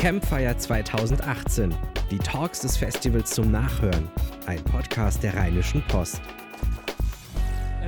Campfire 2018. Die Talks des Festivals zum Nachhören. Ein Podcast der Rheinischen Post.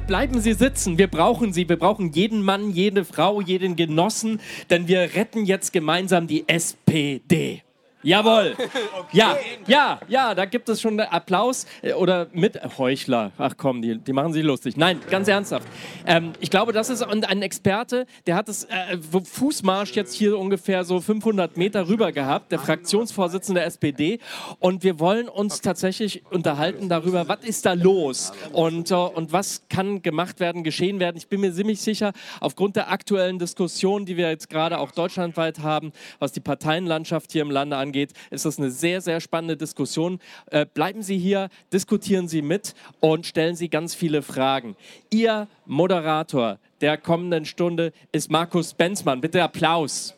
Bleiben Sie sitzen, wir brauchen Sie, wir brauchen jeden Mann, jede Frau, jeden Genossen, denn wir retten jetzt gemeinsam die SPD. Jawohl. Okay. Ja, ja, ja, da gibt es schon Applaus äh, oder mit Heuchler. Ach komm, die, die machen sich lustig. Nein, ganz ernsthaft. Ähm, ich glaube, das ist ein Experte, der hat das äh, Fußmarsch jetzt hier ungefähr so 500 Meter rüber gehabt, der Fraktionsvorsitzende der SPD. Und wir wollen uns tatsächlich unterhalten darüber, was ist da los und, äh, und was kann gemacht werden, geschehen werden. Ich bin mir ziemlich sicher, aufgrund der aktuellen Diskussion, die wir jetzt gerade auch deutschlandweit haben, was die Parteienlandschaft hier im Lande angeht, angeht, ist das eine sehr, sehr spannende Diskussion. Äh, bleiben Sie hier, diskutieren Sie mit und stellen Sie ganz viele Fragen. Ihr Moderator der kommenden Stunde ist Markus Benzmann. Bitte Applaus.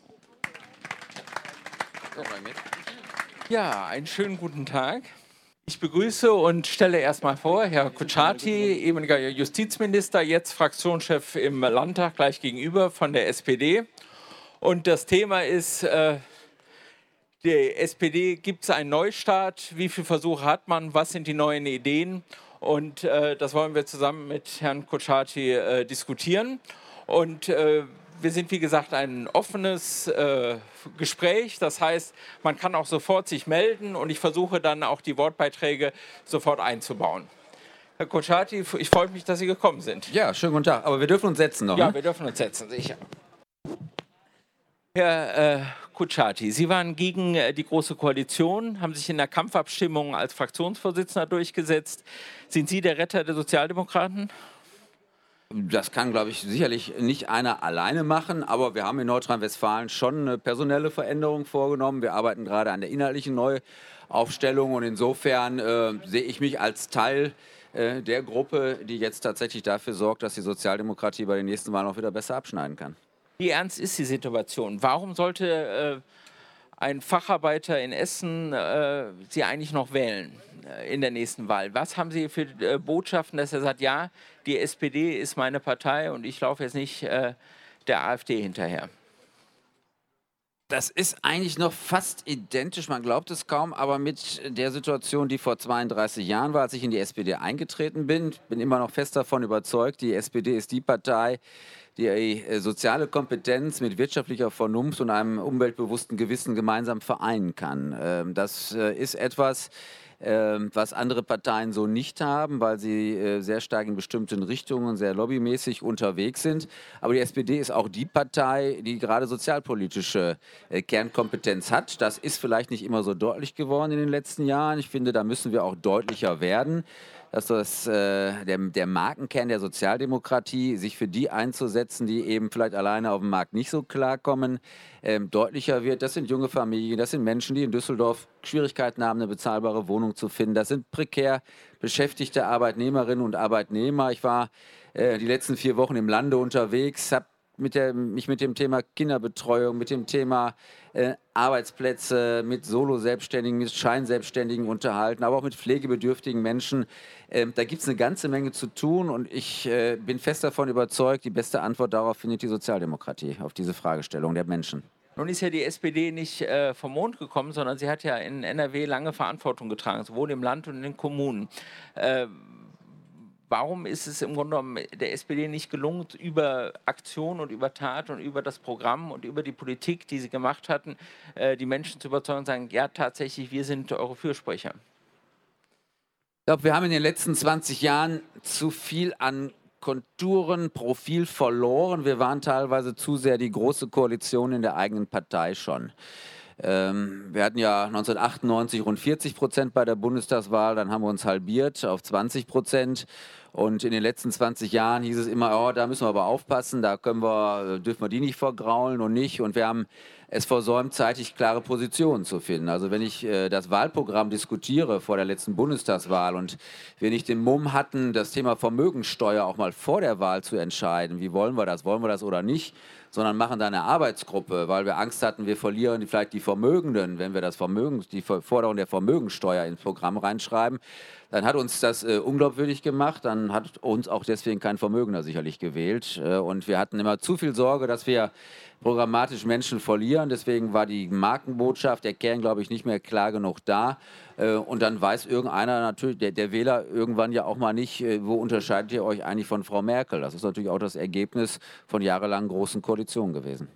Ja, einen schönen guten Tag. Ich begrüße und stelle erstmal vor, Herr Kutschaty, ehemaliger Justizminister, jetzt Fraktionschef im Landtag gleich gegenüber von der SPD. Und das Thema ist äh, der SPD gibt es einen Neustart. Wie viele Versuche hat man? Was sind die neuen Ideen? Und äh, das wollen wir zusammen mit Herrn Kocciati äh, diskutieren. Und äh, wir sind, wie gesagt, ein offenes äh, Gespräch. Das heißt, man kann auch sofort sich melden und ich versuche dann auch die Wortbeiträge sofort einzubauen. Herr Kocciati, ich freue mich, dass Sie gekommen sind. Ja, schönen guten Tag. Aber wir dürfen uns setzen noch. Ja, ne? wir dürfen uns setzen, sicher. Herr äh, Kutschaty, Sie waren gegen äh, die Große Koalition, haben sich in der Kampfabstimmung als Fraktionsvorsitzender durchgesetzt. Sind Sie der Retter der Sozialdemokraten? Das kann, glaube ich, sicherlich nicht einer alleine machen, aber wir haben in Nordrhein-Westfalen schon eine personelle Veränderung vorgenommen. Wir arbeiten gerade an der inhaltlichen Neuaufstellung und insofern äh, sehe ich mich als Teil äh, der Gruppe, die jetzt tatsächlich dafür sorgt, dass die Sozialdemokratie bei den nächsten Wahlen auch wieder besser abschneiden kann. Wie ernst ist die Situation? Warum sollte äh, ein Facharbeiter in Essen äh, Sie eigentlich noch wählen äh, in der nächsten Wahl? Was haben Sie für äh, Botschaften, dass er sagt, ja, die SPD ist meine Partei und ich laufe jetzt nicht äh, der AfD hinterher? Das ist eigentlich noch fast identisch, man glaubt es kaum, aber mit der Situation, die vor 32 Jahren war, als ich in die SPD eingetreten bin. Bin immer noch fest davon überzeugt, die SPD ist die Partei, die äh, soziale Kompetenz mit wirtschaftlicher Vernunft und einem umweltbewussten Gewissen gemeinsam vereinen kann. Ähm, das äh, ist etwas, ähm, was andere Parteien so nicht haben, weil sie äh, sehr stark in bestimmten Richtungen, sehr lobbymäßig unterwegs sind. Aber die SPD ist auch die Partei, die gerade sozialpolitische Kernkompetenz hat. Das ist vielleicht nicht immer so deutlich geworden in den letzten Jahren. Ich finde, da müssen wir auch deutlicher werden dass das, äh, der, der Markenkern der Sozialdemokratie, sich für die einzusetzen, die eben vielleicht alleine auf dem Markt nicht so klarkommen, ähm, deutlicher wird. Das sind junge Familien, das sind Menschen, die in Düsseldorf Schwierigkeiten haben, eine bezahlbare Wohnung zu finden. Das sind prekär beschäftigte Arbeitnehmerinnen und Arbeitnehmer. Ich war äh, die letzten vier Wochen im Lande unterwegs, habe mit der, mich mit dem Thema Kinderbetreuung, mit dem Thema äh, Arbeitsplätze, mit Solo-Selbstständigen, mit Scheinselbstständigen unterhalten, aber auch mit pflegebedürftigen Menschen. Ähm, da gibt es eine ganze Menge zu tun und ich äh, bin fest davon überzeugt, die beste Antwort darauf findet die Sozialdemokratie, auf diese Fragestellung der Menschen. Nun ist ja die SPD nicht äh, vom Mond gekommen, sondern sie hat ja in NRW lange Verantwortung getragen, sowohl im Land und in den Kommunen. Äh, warum ist es im Grunde genommen der SPD nicht gelungen, über Aktion und über Tat und über das Programm und über die Politik, die sie gemacht hatten, äh, die Menschen zu überzeugen und sagen, ja, tatsächlich, wir sind eure Fürsprecher? Ich glaube, wir haben in den letzten 20 Jahren zu viel an Konturen, Profil verloren. Wir waren teilweise zu sehr die große Koalition in der eigenen Partei schon. Ähm, wir hatten ja 1998 rund 40 Prozent bei der Bundestagswahl, dann haben wir uns halbiert auf 20 Prozent. Und in den letzten 20 Jahren hieß es immer, oh, da müssen wir aber aufpassen, da können wir, dürfen wir die nicht vergraulen und nicht. Und wir haben es versäumt, zeitig klare Positionen zu finden. Also wenn ich äh, das Wahlprogramm diskutiere vor der letzten Bundestagswahl und wir nicht den Mumm hatten, das Thema Vermögensteuer auch mal vor der Wahl zu entscheiden, wie wollen wir das, wollen wir das oder nicht, sondern machen da eine Arbeitsgruppe, weil wir Angst hatten, wir verlieren vielleicht die Vermögenden, wenn wir das Vermögen, die Forderung der Vermögensteuer ins Programm reinschreiben. Dann hat uns das äh, unglaubwürdig gemacht, dann hat uns auch deswegen kein Vermögender sicherlich gewählt. Äh, und wir hatten immer zu viel Sorge, dass wir programmatisch Menschen verlieren. Deswegen war die Markenbotschaft, der Kern, glaube ich, nicht mehr klar genug da. Äh, und dann weiß irgendeiner natürlich, der, der, Wähler irgendwann ja auch mal nicht, äh, wo unterscheidet ihr euch eigentlich von Frau Merkel? Das ist natürlich auch das Ergebnis von jahrelangen großen Koalitionen gewesen.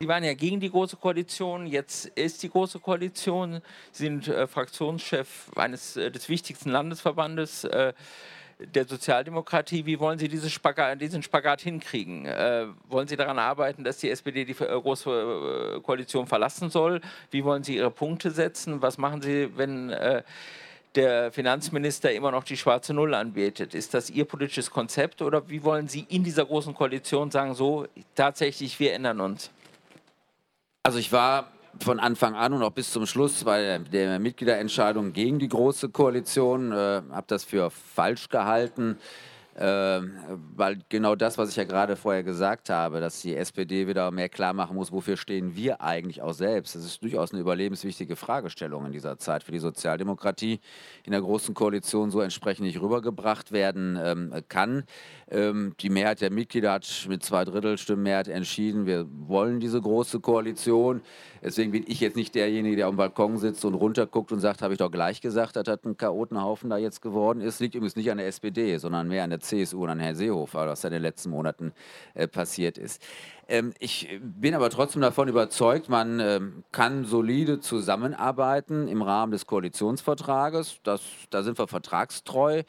Sie waren ja gegen die Große Koalition, jetzt ist die Große Koalition. Sie sind äh, Fraktionschef eines äh, des wichtigsten Landesverbandes. Äh, der Sozialdemokratie. Wie wollen Sie diese Spagat, diesen Spagat hinkriegen? Äh, wollen Sie daran arbeiten, dass die SPD die äh, Große äh, Koalition verlassen soll? Wie wollen Sie Ihre Punkte setzen? Was machen Sie, wenn äh, der Finanzminister immer noch die schwarze Null anbetet? Ist das Ihr politisches Konzept oder wie wollen Sie in dieser Großen Koalition sagen, so tatsächlich, wir ändern uns? Also ich war von Anfang an und auch bis zum Schluss bei der Mitgliederentscheidung gegen die Große Koalition, äh, habe das für falsch gehalten. Äh, weil genau das, was ich ja gerade vorher gesagt habe, dass die SPD wieder mehr klar machen muss, wofür stehen wir eigentlich auch selbst. Das ist durchaus eine überlebenswichtige Fragestellung in dieser Zeit für die Sozialdemokratie in der Großen Koalition so entsprechend nicht rübergebracht werden ähm, kann. Ähm, die Mehrheit der Mitglieder hat mit zwei Drittel Stimmenmehrheit entschieden, wir wollen diese Große Koalition. Deswegen bin ich jetzt nicht derjenige, der am Balkon sitzt und runterguckt und sagt, habe ich doch gleich gesagt, dass das ein Chaotenhaufen da jetzt geworden ist. Liegt übrigens nicht an der SPD, sondern mehr an der CSU und an Herrn Seehofer, was da in den letzten Monaten äh, passiert ist. Ähm, ich bin aber trotzdem davon überzeugt, man ähm, kann solide zusammenarbeiten im Rahmen des Koalitionsvertrages. Das, da sind wir vertragstreu.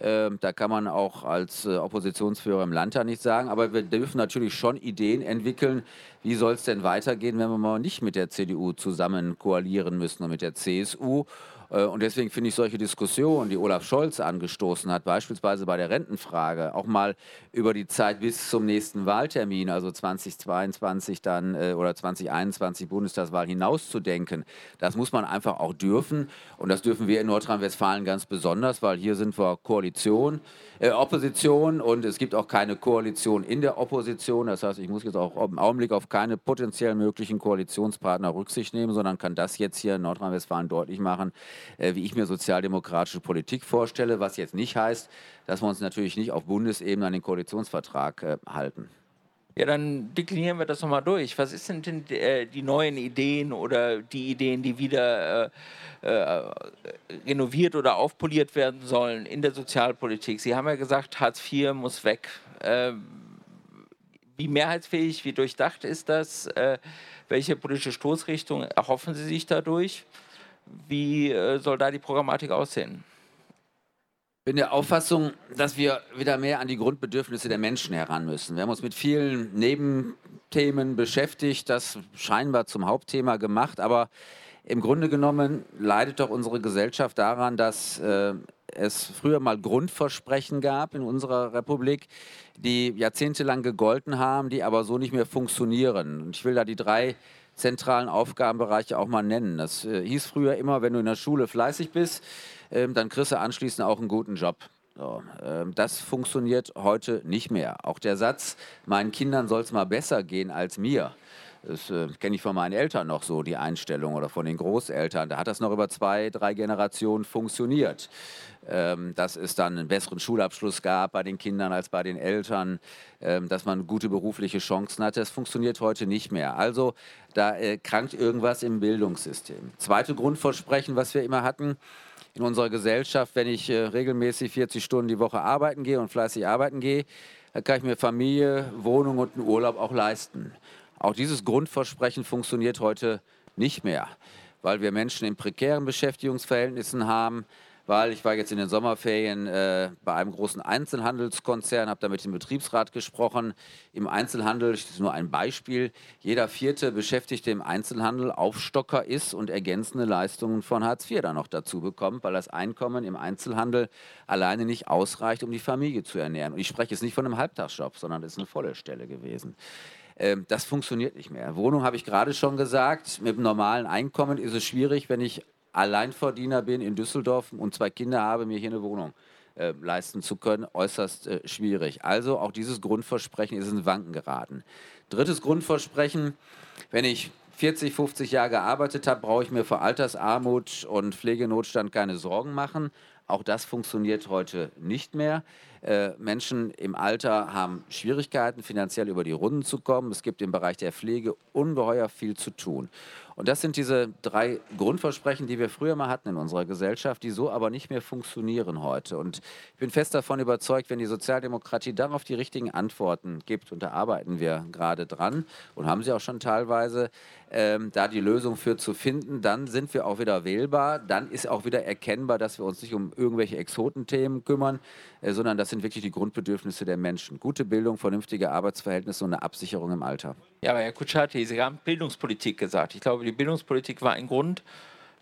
Ähm, da kann man auch als äh, Oppositionsführer im Landtag nichts sagen. Aber wir dürfen natürlich schon Ideen entwickeln, wie soll es denn weitergehen, wenn wir mal nicht mit der CDU zusammen koalieren müssen und mit der CSU. Äh, und deswegen finde ich solche Diskussionen, die Olaf Scholz angestoßen hat, beispielsweise bei der Rentenfrage, auch mal über die Zeit bis zum nächsten Wahltermin, also 2022 dann äh, oder 2021 Bundestagswahl hinauszudenken, das muss man einfach auch dürfen. Und das dürfen wir in Nordrhein-Westfalen ganz besonders, weil hier sind wir Koalition, äh, Opposition und es gibt auch keine Koalition in der Opposition. Das heißt, ich muss jetzt auch im Augenblick auf keine potenziell möglichen Koalitionspartner Rücksicht nehmen, sondern kann das jetzt hier in Nordrhein-Westfalen deutlich machen, äh, wie ich mir sozialdemokratische Politik vorstelle, was jetzt nicht heißt, dass wir uns natürlich nicht auf Bundesebene an den Koalitionsvertrag äh, halten. Ja, dann deklinieren wir das nochmal durch. Was sind denn die, äh, die, neuen Ideen oder die Ideen, die wieder äh, äh, renoviert oder aufpoliert werden sollen in der Sozialpolitik? Sie haben ja gesagt, Hartz IV muss weg. Äh, wie mehrheitsfähig, wie durchdacht ist das? Äh, welche politische Stoßrichtung erhoffen Sie sich dadurch? Wie äh, soll da die Programmatik aussehen? Ich bin der Auffassung, dass wir wieder mehr an die Grundbedürfnisse der Menschen heran müssen. Wir haben uns mit vielen Nebenthemen beschäftigt, das scheinbar zum Hauptthema gemacht, aber im Grunde genommen leidet doch unsere Gesellschaft daran, dass äh, es früher mal Grundversprechen gab in unserer Republik, die jahrzehntelang gegolten haben, die aber so nicht mehr funktionieren. Und ich will da die drei zentralen Aufgabenbereiche auch mal nennen. Das äh, hieß früher immer, wenn du in der Schule fleißig bist, ähm, dann kriegst du anschließend auch einen guten Job. So, ähm, das funktioniert heute nicht mehr. Auch der Satz, meinen Kindern soll es mal besser gehen als mir. Das äh, kenne ich von meinen Eltern noch so, die Einstellung oder von den Großeltern. Da hat das noch über zwei, drei Generationen funktioniert ähm, dass es dann einen besseren Schulabschluss gab bei den Kindern als bei den Eltern, ähm, dass man gute berufliche Chancen hatte. Das funktioniert heute nicht mehr. Also da äh, krankt irgendwas im Bildungssystem. Zweite Grundversprechen, was wir immer hatten in unserer Gesellschaft, wenn ich äh, regelmäßig 40 Stunden die Woche arbeiten gehe und fleißig arbeiten gehe, dann kann ich mir Familie, Wohnung und einen Urlaub auch leisten. Auch dieses Grundversprechen funktioniert heute nicht mehr, weil wir Menschen in prekären Beschäftigungsverhältnissen haben, weil ich war jetzt in den Sommerferien äh, bei einem großen Einzelhandelskonzern, habe da mit dem Betriebsrat gesprochen. Im Einzelhandel, das ist nur ein Beispiel, jeder vierte Beschäftigte im Einzelhandel Aufstocker ist und ergänzende Leistungen von Hartz IV dann noch dazu bekommt, weil das Einkommen im Einzelhandel alleine nicht ausreicht, um die Familie zu ernähren. Und ich spreche jetzt nicht von einem Halbtagsjob, sondern das ist eine volle Stelle gewesen ähm, das funktioniert nicht mehr. Wohnung habe ich gerade schon gesagt. Mit einem normalen Einkommen ist es schwierig, wenn ich Alleinverdiener bin in Düsseldorf und zwei Kinder habe, mir hier eine Wohnung äh, leisten zu können, äußerst äh, schwierig. Also auch dieses Grundversprechen ist in Wanken geraten. Drittes Grundversprechen, wenn ich 40, 50 Jahre gearbeitet habe, brauche ich mir vor Altersarmut und Pflegenotstand keine Sorgen machen. Auch das funktioniert heute nicht mehr. Äh, Menschen im Alter haben Schwierigkeiten, finanziell über die Runden zu kommen. Es gibt im Bereich der Pflege ungeheuer viel zu tun. Und das sind diese drei Grundversprechen, die wir früher mal hatten in unserer Gesellschaft, die so aber nicht mehr funktionieren heute. Und ich bin fest davon überzeugt, wenn die Sozialdemokratie darauf die richtigen Antworten gibt, und da arbeiten wir gerade dran und haben sie auch schon teilweise, ähm, da die Lösung für zu finden, dann sind wir auch wieder wählbar. Dann ist auch wieder erkennbar, dass wir uns nicht um irgendwelche Exotenthemen kümmern, äh, sondern das sind wirklich die Grundbedürfnisse der Menschen. Gute Bildung, vernünftige Arbeitsverhältnisse und eine Absicherung im Alter. Ja, aber Herr Kutschaty, Sie haben Bildungspolitik gesagt. Ich glaube, die Bildungspolitik war ein Grund,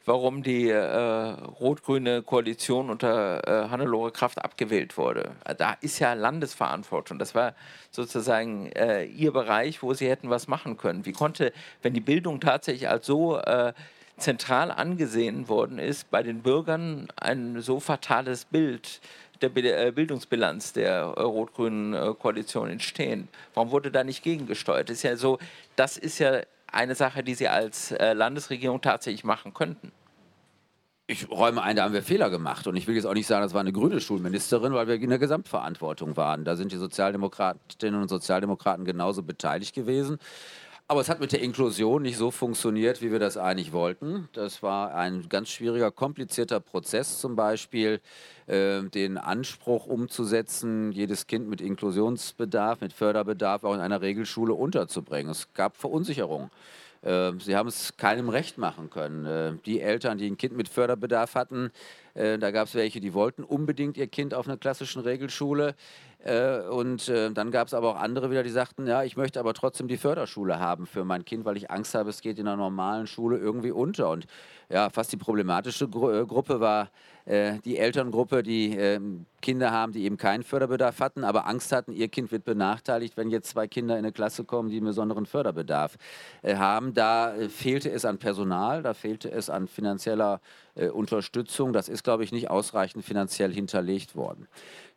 warum die äh, rot-grüne Koalition unter äh, Hannelore Kraft abgewählt wurde. Da ist ja Landesverantwortung. Das war sozusagen äh, ihr Bereich, wo sie hätten was machen können. Wie konnte, wenn die Bildung tatsächlich als so äh, zentral angesehen worden ist, bei den Bürgern ein so fatales Bild der äh, Bildungsbilanz der äh, rot-grünen Koalition entstehen? Warum wurde da nicht gegengesteuert? Ist ja so, das ist ja eine Sache, die Sie als äh, Landesregierung tatsächlich machen könnten? Ich räume ein, da haben wir Fehler gemacht. Und ich will jetzt auch nicht sagen, das war eine grüne Schulministerin, weil wir in der Gesamtverantwortung waren. Da sind die Sozialdemokratinnen und Sozialdemokraten genauso beteiligt gewesen. Aber es hat mit der Inklusion nicht so funktioniert, wie wir das eigentlich wollten. Das war ein ganz schwieriger, komplizierter Prozess, zum Beispiel äh, den Anspruch umzusetzen, jedes Kind mit Inklusionsbedarf, mit Förderbedarf auch in einer Regelschule unterzubringen. Es gab Verunsicherung. Äh, sie haben es keinem recht machen können. Äh, die Eltern, die ein Kind mit Förderbedarf hatten, äh, da gab es welche, die wollten unbedingt ihr Kind auf einer klassischen Regelschule. Äh, und äh, dann gab es aber auch andere wieder, die sagten, ja, ich möchte aber trotzdem die Förderschule haben für mein Kind, weil ich Angst habe, es geht in einer normalen Schule irgendwie unter. Und ja, fast die problematische Gru äh, Gruppe war äh, die Elterngruppe, die äh, Kinder haben, die eben keinen Förderbedarf hatten, aber Angst hatten, ihr Kind wird benachteiligt, wenn jetzt zwei Kinder in eine Klasse kommen, die einen besonderen Förderbedarf haben. Da fehlte es an Personal, da fehlte es an finanzieller Unterstützung. Das ist, glaube ich, nicht ausreichend finanziell hinterlegt worden.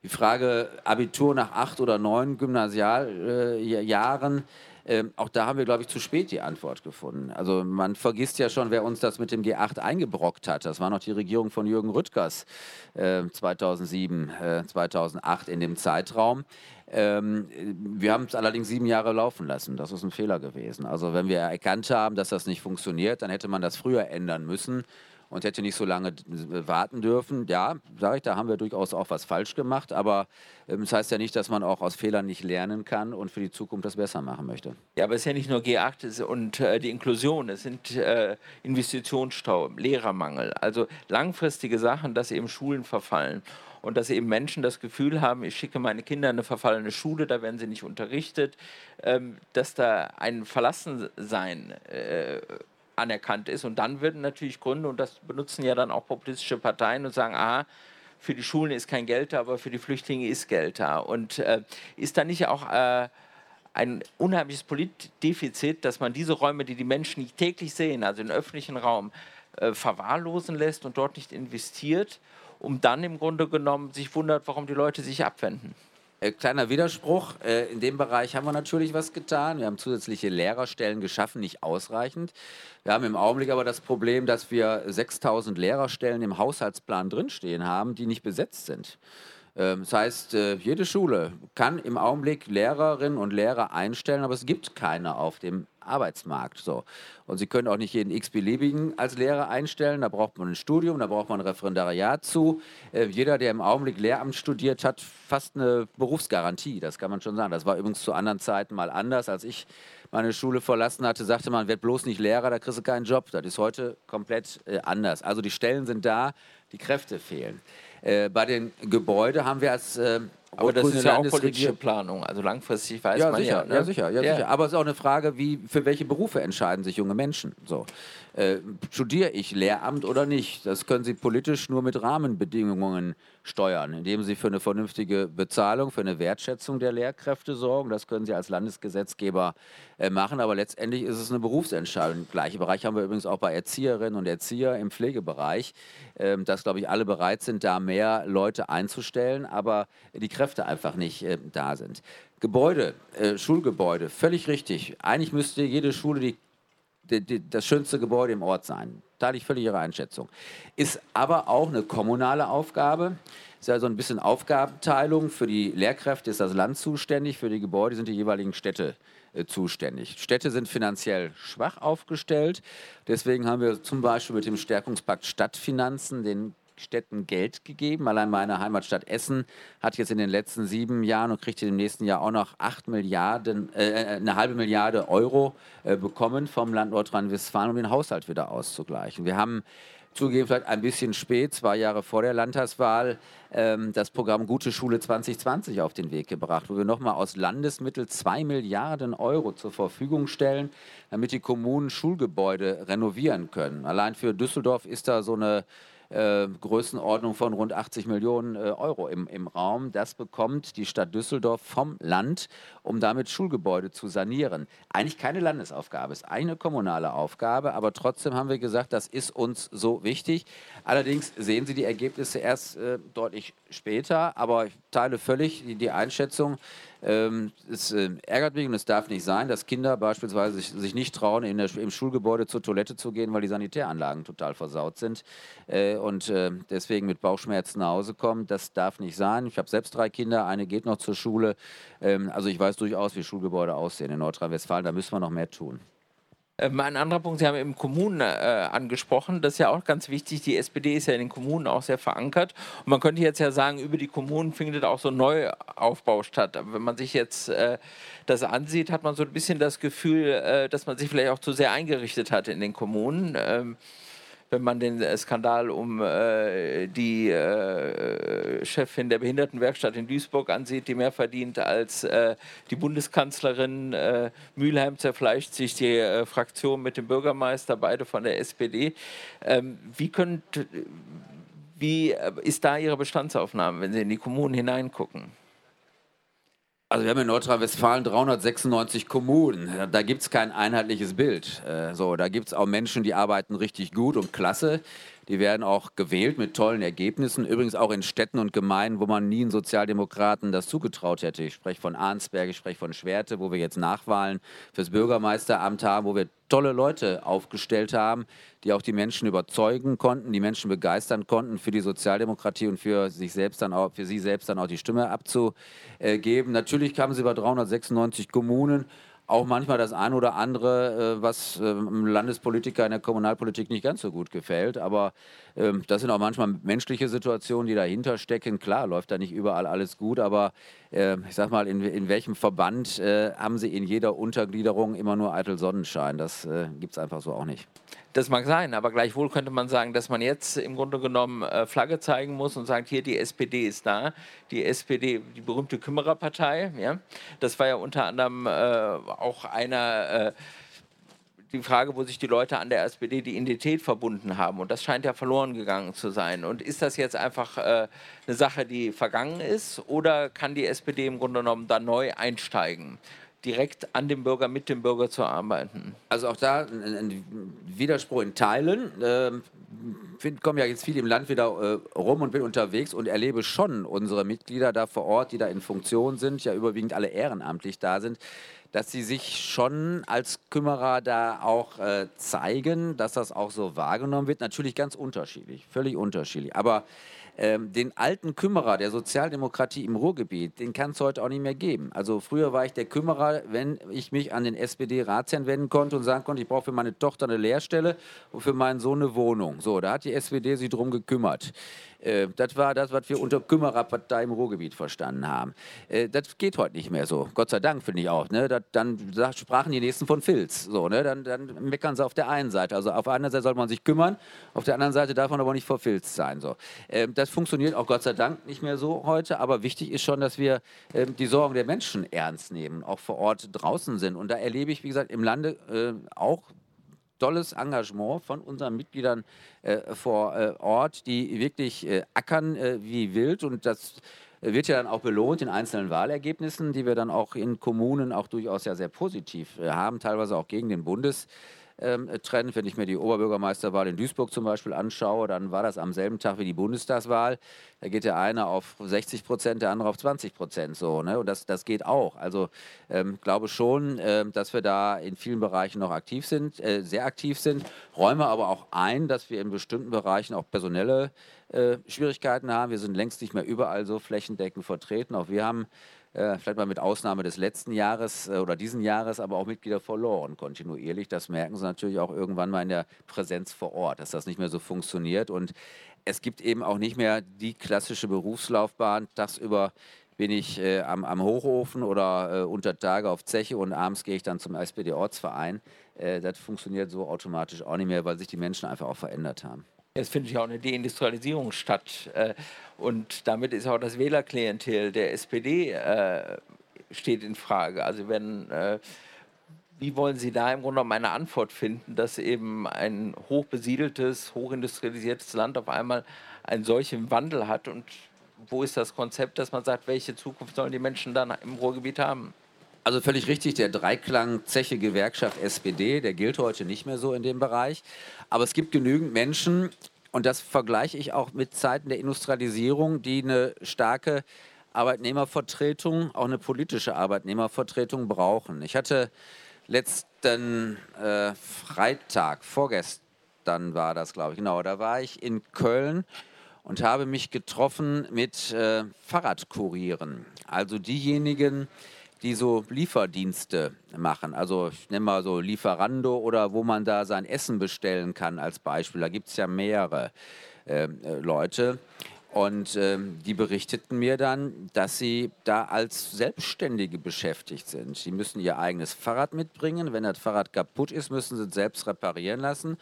Die Frage Abitur nach acht oder neun Gymnasialjahren ähm, auch da haben wir, glaube ich, zu spät die Antwort gefunden. Also man vergisst ja schon, wer uns das mit dem G8 eingebrockt hat. Das war noch die Regierung von Jürgen Rüttgers äh, 2007, äh, 2008 in dem Zeitraum. Ähm, wir haben es allerdings sieben Jahre laufen lassen. Das ist ein Fehler gewesen. Also wenn wir erkannt haben, dass das nicht funktioniert, dann hätte man das früher ändern müssen und hätte nicht so lange warten dürfen. Ja, sage ich, da haben wir durchaus auch was falsch gemacht, aber ähm, das heißt ja nicht, dass man auch aus Fehlern nicht lernen kann und für die Zukunft das besser machen möchte. Ja, aber es ist ja nicht nur G8 und äh, die Inklusion, es sind äh, Investitionsstau, Lehrermangel, also langfristige Sachen, dass eben Schulen verfallen und dass eben Menschen das Gefühl haben, ich schicke meine Kinder in eine verfallene Schule, da werden sie nicht unterrichtet, ähm, dass da ein Verlassensein äh, anerkannt ist. Und dann würden natürlich Gründe, und das benutzen ja dann auch populistische Parteien und sagen, aha, für die Schulen ist kein Geld da, aber für die Flüchtlinge ist Geld da. Und äh, ist da nicht auch äh, ein unheimliches Politdefizit, dass man diese Räume, die die Menschen nicht täglich sehen, also den öffentlichen Raum, äh, verwahrlosen lässt und dort nicht investiert, um dann im Grunde genommen sich wundert, warum die Leute sich abwenden? Äh, kleiner Widerspruch. Äh, in dem Bereich haben wir natürlich was getan. Wir haben zusätzliche Lehrerstellen geschaffen, nicht ausreichend. Wir haben im Augenblick aber das Problem, dass wir 6000 Lehrerstellen im Haushaltsplan drinstehen haben, die nicht besetzt sind. Ähm, das heißt, äh, jede Schule kann im Augenblick Lehrerinnen und Lehrer einstellen, aber es gibt keine auf dem Arbeitsmarkt. So. Und Sie können auch nicht jeden x-beliebigen als Lehrer einstellen. Da braucht man ein Studium, da braucht man ein Referendariat zu. Äh, jeder, der im Augenblick Lehramt studiert, hat fast eine Berufsgarantie. Das kann man schon sagen. Das war übrigens zu anderen Zeiten mal anders. Als ich meine Schule verlassen hatte, sagte man, werd bloß nicht Lehrer, da kriegst du keinen Job. Das ist heute komplett äh, anders. Also die Stellen sind da, die Kräfte fehlen. Äh, bei den Gebäuden haben wir als äh, aber das ist ja auch politische Planung. Also langfristig weiß ja, man sicher, ja. Ne? Ja, sicher, ja, ja, sicher. Aber es ist auch eine Frage, wie, für welche Berufe entscheiden sich junge Menschen. So. Äh, studiere ich Lehramt oder nicht? Das können Sie politisch nur mit Rahmenbedingungen steuern, indem Sie für eine vernünftige Bezahlung, für eine Wertschätzung der Lehrkräfte sorgen. Das können Sie als Landesgesetzgeber äh, machen, aber letztendlich ist es eine Berufsentscheidung. Im gleichen Bereich haben wir übrigens auch bei Erzieherinnen und Erzieher im Pflegebereich, äh, dass, glaube ich, alle bereit sind, da mehr Leute einzustellen, aber die Kräfte einfach nicht äh, da sind. Gebäude, äh, Schulgebäude, völlig richtig. Eigentlich müsste jede Schule die die, die, das schönste Gebäude im Ort sein. Teile ich völlig Ihre Einschätzung. Ist aber auch eine kommunale Aufgabe. Ist also ein bisschen Aufgabenteilung. Für die Lehrkräfte ist das Land zuständig, für die Gebäude sind die jeweiligen Städte äh, zuständig. Städte sind finanziell schwach aufgestellt. Deswegen haben wir zum Beispiel mit dem Stärkungspakt Stadtfinanzen den Städten Geld gegeben. Allein meine Heimatstadt Essen hat jetzt in den letzten sieben Jahren und kriegt im nächsten Jahr auch noch acht Milliarden, äh, äh, eine halbe Milliarde Euro äh, bekommen vom Land Nordrhein-Westfalen, um den Haushalt wieder auszugleichen. Wir haben zugegeben vielleicht ein bisschen spät, zwei Jahre vor der Landtagswahl, ähm, das Programm Gute Schule 2020 auf den Weg gebracht, wo wir nochmal aus Landesmitteln zwei Milliarden Euro zur Verfügung stellen, damit die Kommunen Schulgebäude renovieren können. Allein für Düsseldorf ist da so eine äh, Größenordnung von rund 80 Millionen äh, Euro im, im Raum. Das bekommt die Stadt Düsseldorf vom Land, um damit Schulgebäude zu sanieren. Eigentlich keine Landesaufgabe, ist eine kommunale Aufgabe, aber trotzdem haben wir gesagt, das ist uns so wichtig. Allerdings sehen Sie die Ergebnisse erst äh, deutlich später, aber ich teile völlig die, die Einschätzung, ähm, es äh, ärgert mich und es darf nicht sein, dass Kinder beispielsweise sich, sich nicht trauen, der, im Schulgebäude zur Toilette zu gehen, weil die Sanitäranlagen total versaut sind äh, und äh, deswegen mit Bauchschmerzen nach Hause kommen. Das darf nicht sein. Ich habe selbst drei Kinder, eine geht noch zur Schule. Ähm, also ich weiß durchaus, wie Schulgebäude aussehen in Nordrhein-Westfalen. Da müssen wir noch mehr tun. Ähm, ein anderer Punkt, Sie haben eben Kommunen äh, angesprochen, das ist ja auch ganz wichtig. Die SPD ist ja in den Kommunen auch sehr verankert. Und man könnte jetzt ja sagen, über die Kommunen findet auch so ein Neuaufbau statt. Aber wenn man sich jetzt äh, das ansieht, hat man so ein bisschen das Gefühl, äh, dass man sich vielleicht auch zu sehr eingerichtet hat in den Kommunen. Ähm, wenn man den äh, Skandal um äh, die äh, Chefin der Behindertenwerkstatt in Duisburg ansieht, die mehr verdient als äh, die Bundeskanzlerin. Äh, Mülheim zerfleischt sich die äh, Fraktion mit dem Bürgermeister, beide von der SPD. Ähm, wie, könnt, wie ist da Ihre Bestandsaufnahme, wenn Sie in die Kommunen hineingucken? Also wir haben in Nordrhein-Westfalen 396 Kommunen. Da gibt es kein einheitliches Bild. Äh, so, da gibt es auch Menschen, die arbeiten richtig gut und klasse. Die werden auch gewählt mit tollen Ergebnissen. Übrigens auch in Städten und Gemeinden, wo man nie einen Sozialdemokraten das zugetraut hätte. Ich spreche von Arnsberg, ich spreche von Schwerte, wo wir jetzt Nachwahlen fürs Bürgermeisteramt haben, wo wir tolle Leute aufgestellt haben, die auch die Menschen überzeugen konnten, die Menschen begeistern konnten für die Sozialdemokratie und für sich selbst dann auch, für sie selbst dann auch die Stimme abzugeben. Natürlich kamen sie über 396 Kommunen auch manchmal das ein oder andere, äh, was ähm, Landespolitiker in der Kommunalpolitik nicht ganz so gut gefällt. Aber ähm, das sind auch manchmal menschliche Situationen, die dahinter stecken. Klar, läuft da nicht überall alles gut, aber äh, ich sag mal, in, in welchem Verband äh, haben Sie in jeder Untergliederung immer nur eitel Sonnenschein? Das äh, gibt es einfach so auch nicht. Das mag sein, aber gleichwohl könnte man sagen, dass man jetzt im Grunde genommen äh, Flagge zeigen muss und sagt, hier die SPD ist da, die SPD, die berühmte Kümmererpartei. Ja? Das war ja unter anderem äh, auch einer äh, die Frage, wo sich die Leute an der SPD die Identität verbunden haben. Und das scheint ja verloren gegangen zu sein. Und ist das jetzt einfach äh, eine Sache, die vergangen ist? Oder kann die SPD im Grunde genommen da neu einsteigen? direkt an dem Bürger, mit dem Bürger zu arbeiten. Also auch da ein, Widerspruch in Teilen. Ähm, ich komme ja jetzt viel im Land wieder äh, rum und bin unterwegs und erlebe schon unsere Mitglieder da vor Ort, die da in Funktion sind, ja überwiegend alle ehrenamtlich da sind, dass sie sich schon als Kümmerer da auch äh, zeigen, dass das auch so wahrgenommen wird. Natürlich ganz unterschiedlich, völlig unterschiedlich. Aber ähm, den alten Kümmerer der Sozialdemokratie im Ruhrgebiet, den kann es heute auch nicht mehr geben. Also früher war ich der Kümmerer, wenn ich mich an den SPD-Ratsherrn wenden konnte und sagen konnte, ich brauche für meine Tochter eine Lehrstelle und für meinen Sohn eine Wohnung. So, da hat die SPD sich drum gekümmert. Äh, das war das, was wir unter Kümmererpartei im Ruhrgebiet verstanden haben. Äh, das geht heute nicht mehr so. Gott sei Dank, finde ich auch. Ne? Das, dann sprachen die Nächsten von Filz. So, ne? dann, dann meckern sie auf der einen Seite. Also auf der einen Seite soll man sich kümmern, auf der anderen Seite darf man aber nicht vor Filz sein. So. Äh, das funktioniert auch Gott sei Dank nicht mehr so heute, aber wichtig ist schon, dass wir äh, die Sorgen der Menschen ernst nehmen, auch vor Ort draußen sind. Und da erlebe ich, wie gesagt, im Lande äh, auch tolles Engagement von unseren Mitgliedern äh, vor äh, Ort, die wirklich äh, ackern äh, wie wild. Und das wird ja dann auch belohnt in einzelnen Wahlergebnissen, die wir dann auch in Kommunen auch durchaus ja sehr positiv äh, haben, teilweise auch gegen den Bundes ähm, Trend. Wenn ich mir die Oberbürgermeisterwahl in Duisburg zum Beispiel anschaue, dann war das am selben Tag wie die Bundestagswahl. Da geht der eine auf 60 Prozent, der andere auf 20 Prozent. So, ne? Und das, das geht auch. Also ähm, glaube schon, äh, dass wir da in vielen Bereichen noch aktiv sind, äh, sehr aktiv sind. Räume aber auch ein, dass wir in bestimmten Bereichen auch personelle äh, Schwierigkeiten haben. Wir sind längst nicht mehr überall so flächendeckend vertreten. Auch wir haben vielleicht mal mit Ausnahme des letzten Jahres äh, oder diesen Jahres, aber auch Mitglieder verloren, kontinuierlich. Das merken sie natürlich auch irgendwann mal in der Präsenz vor Ort, dass das nicht mehr so funktioniert. Und es gibt eben auch nicht mehr die klassische Berufslaufbahn. Tagsüber bin ich äh, am, am, Hochofen oder äh, unter Tage auf Zeche und abends gehe ich dann zum SPD-Ortsverein. Äh, das funktioniert so automatisch auch nicht mehr, weil sich die Menschen einfach auch verändert haben. Es findet ja auch eine Deindustrialisierung statt. Äh, und damit ist auch das Wählerklientel der SPD äh, steht in Frage. Also wenn, äh, wie wollen Sie da im Grunde genommen eine Antwort finden, dass eben ein hochbesiedeltes, hochindustrialisiertes Land auf einmal einen solchen Wandel hat und wo ist das Konzept, dass man sagt, welche Zukunft sollen die Menschen dann im Ruhrgebiet haben? Also völlig richtig, der Dreiklang Zeche Gewerkschaft SPD, der gilt heute nicht mehr so in dem Bereich. Aber es gibt genügend Menschen, und das vergleiche ich auch mit Zeiten der Industrialisierung, die eine starke Arbeitnehmervertretung, auch eine politische Arbeitnehmervertretung brauchen. Ich hatte letzten äh, Freitag, vorgestern war das, glaube ich, genau, da war ich in Köln und habe mich getroffen mit äh, Fahrradkurieren. Also diejenigen, die so Lieferdienste machen. Also ich nenne mal so Lieferando oder wo man da sein Essen bestellen kann als Beispiel. Da gibt es ja mehrere ähm, äh, Leute. Und äh, die berichteten mir dann, dass sie da als Selbstständige beschäftigt sind. Die müssen ihr eigenes Fahrrad mitbringen. Wenn das Fahrrad kaputt ist, müssen sie es selbst reparieren lassen.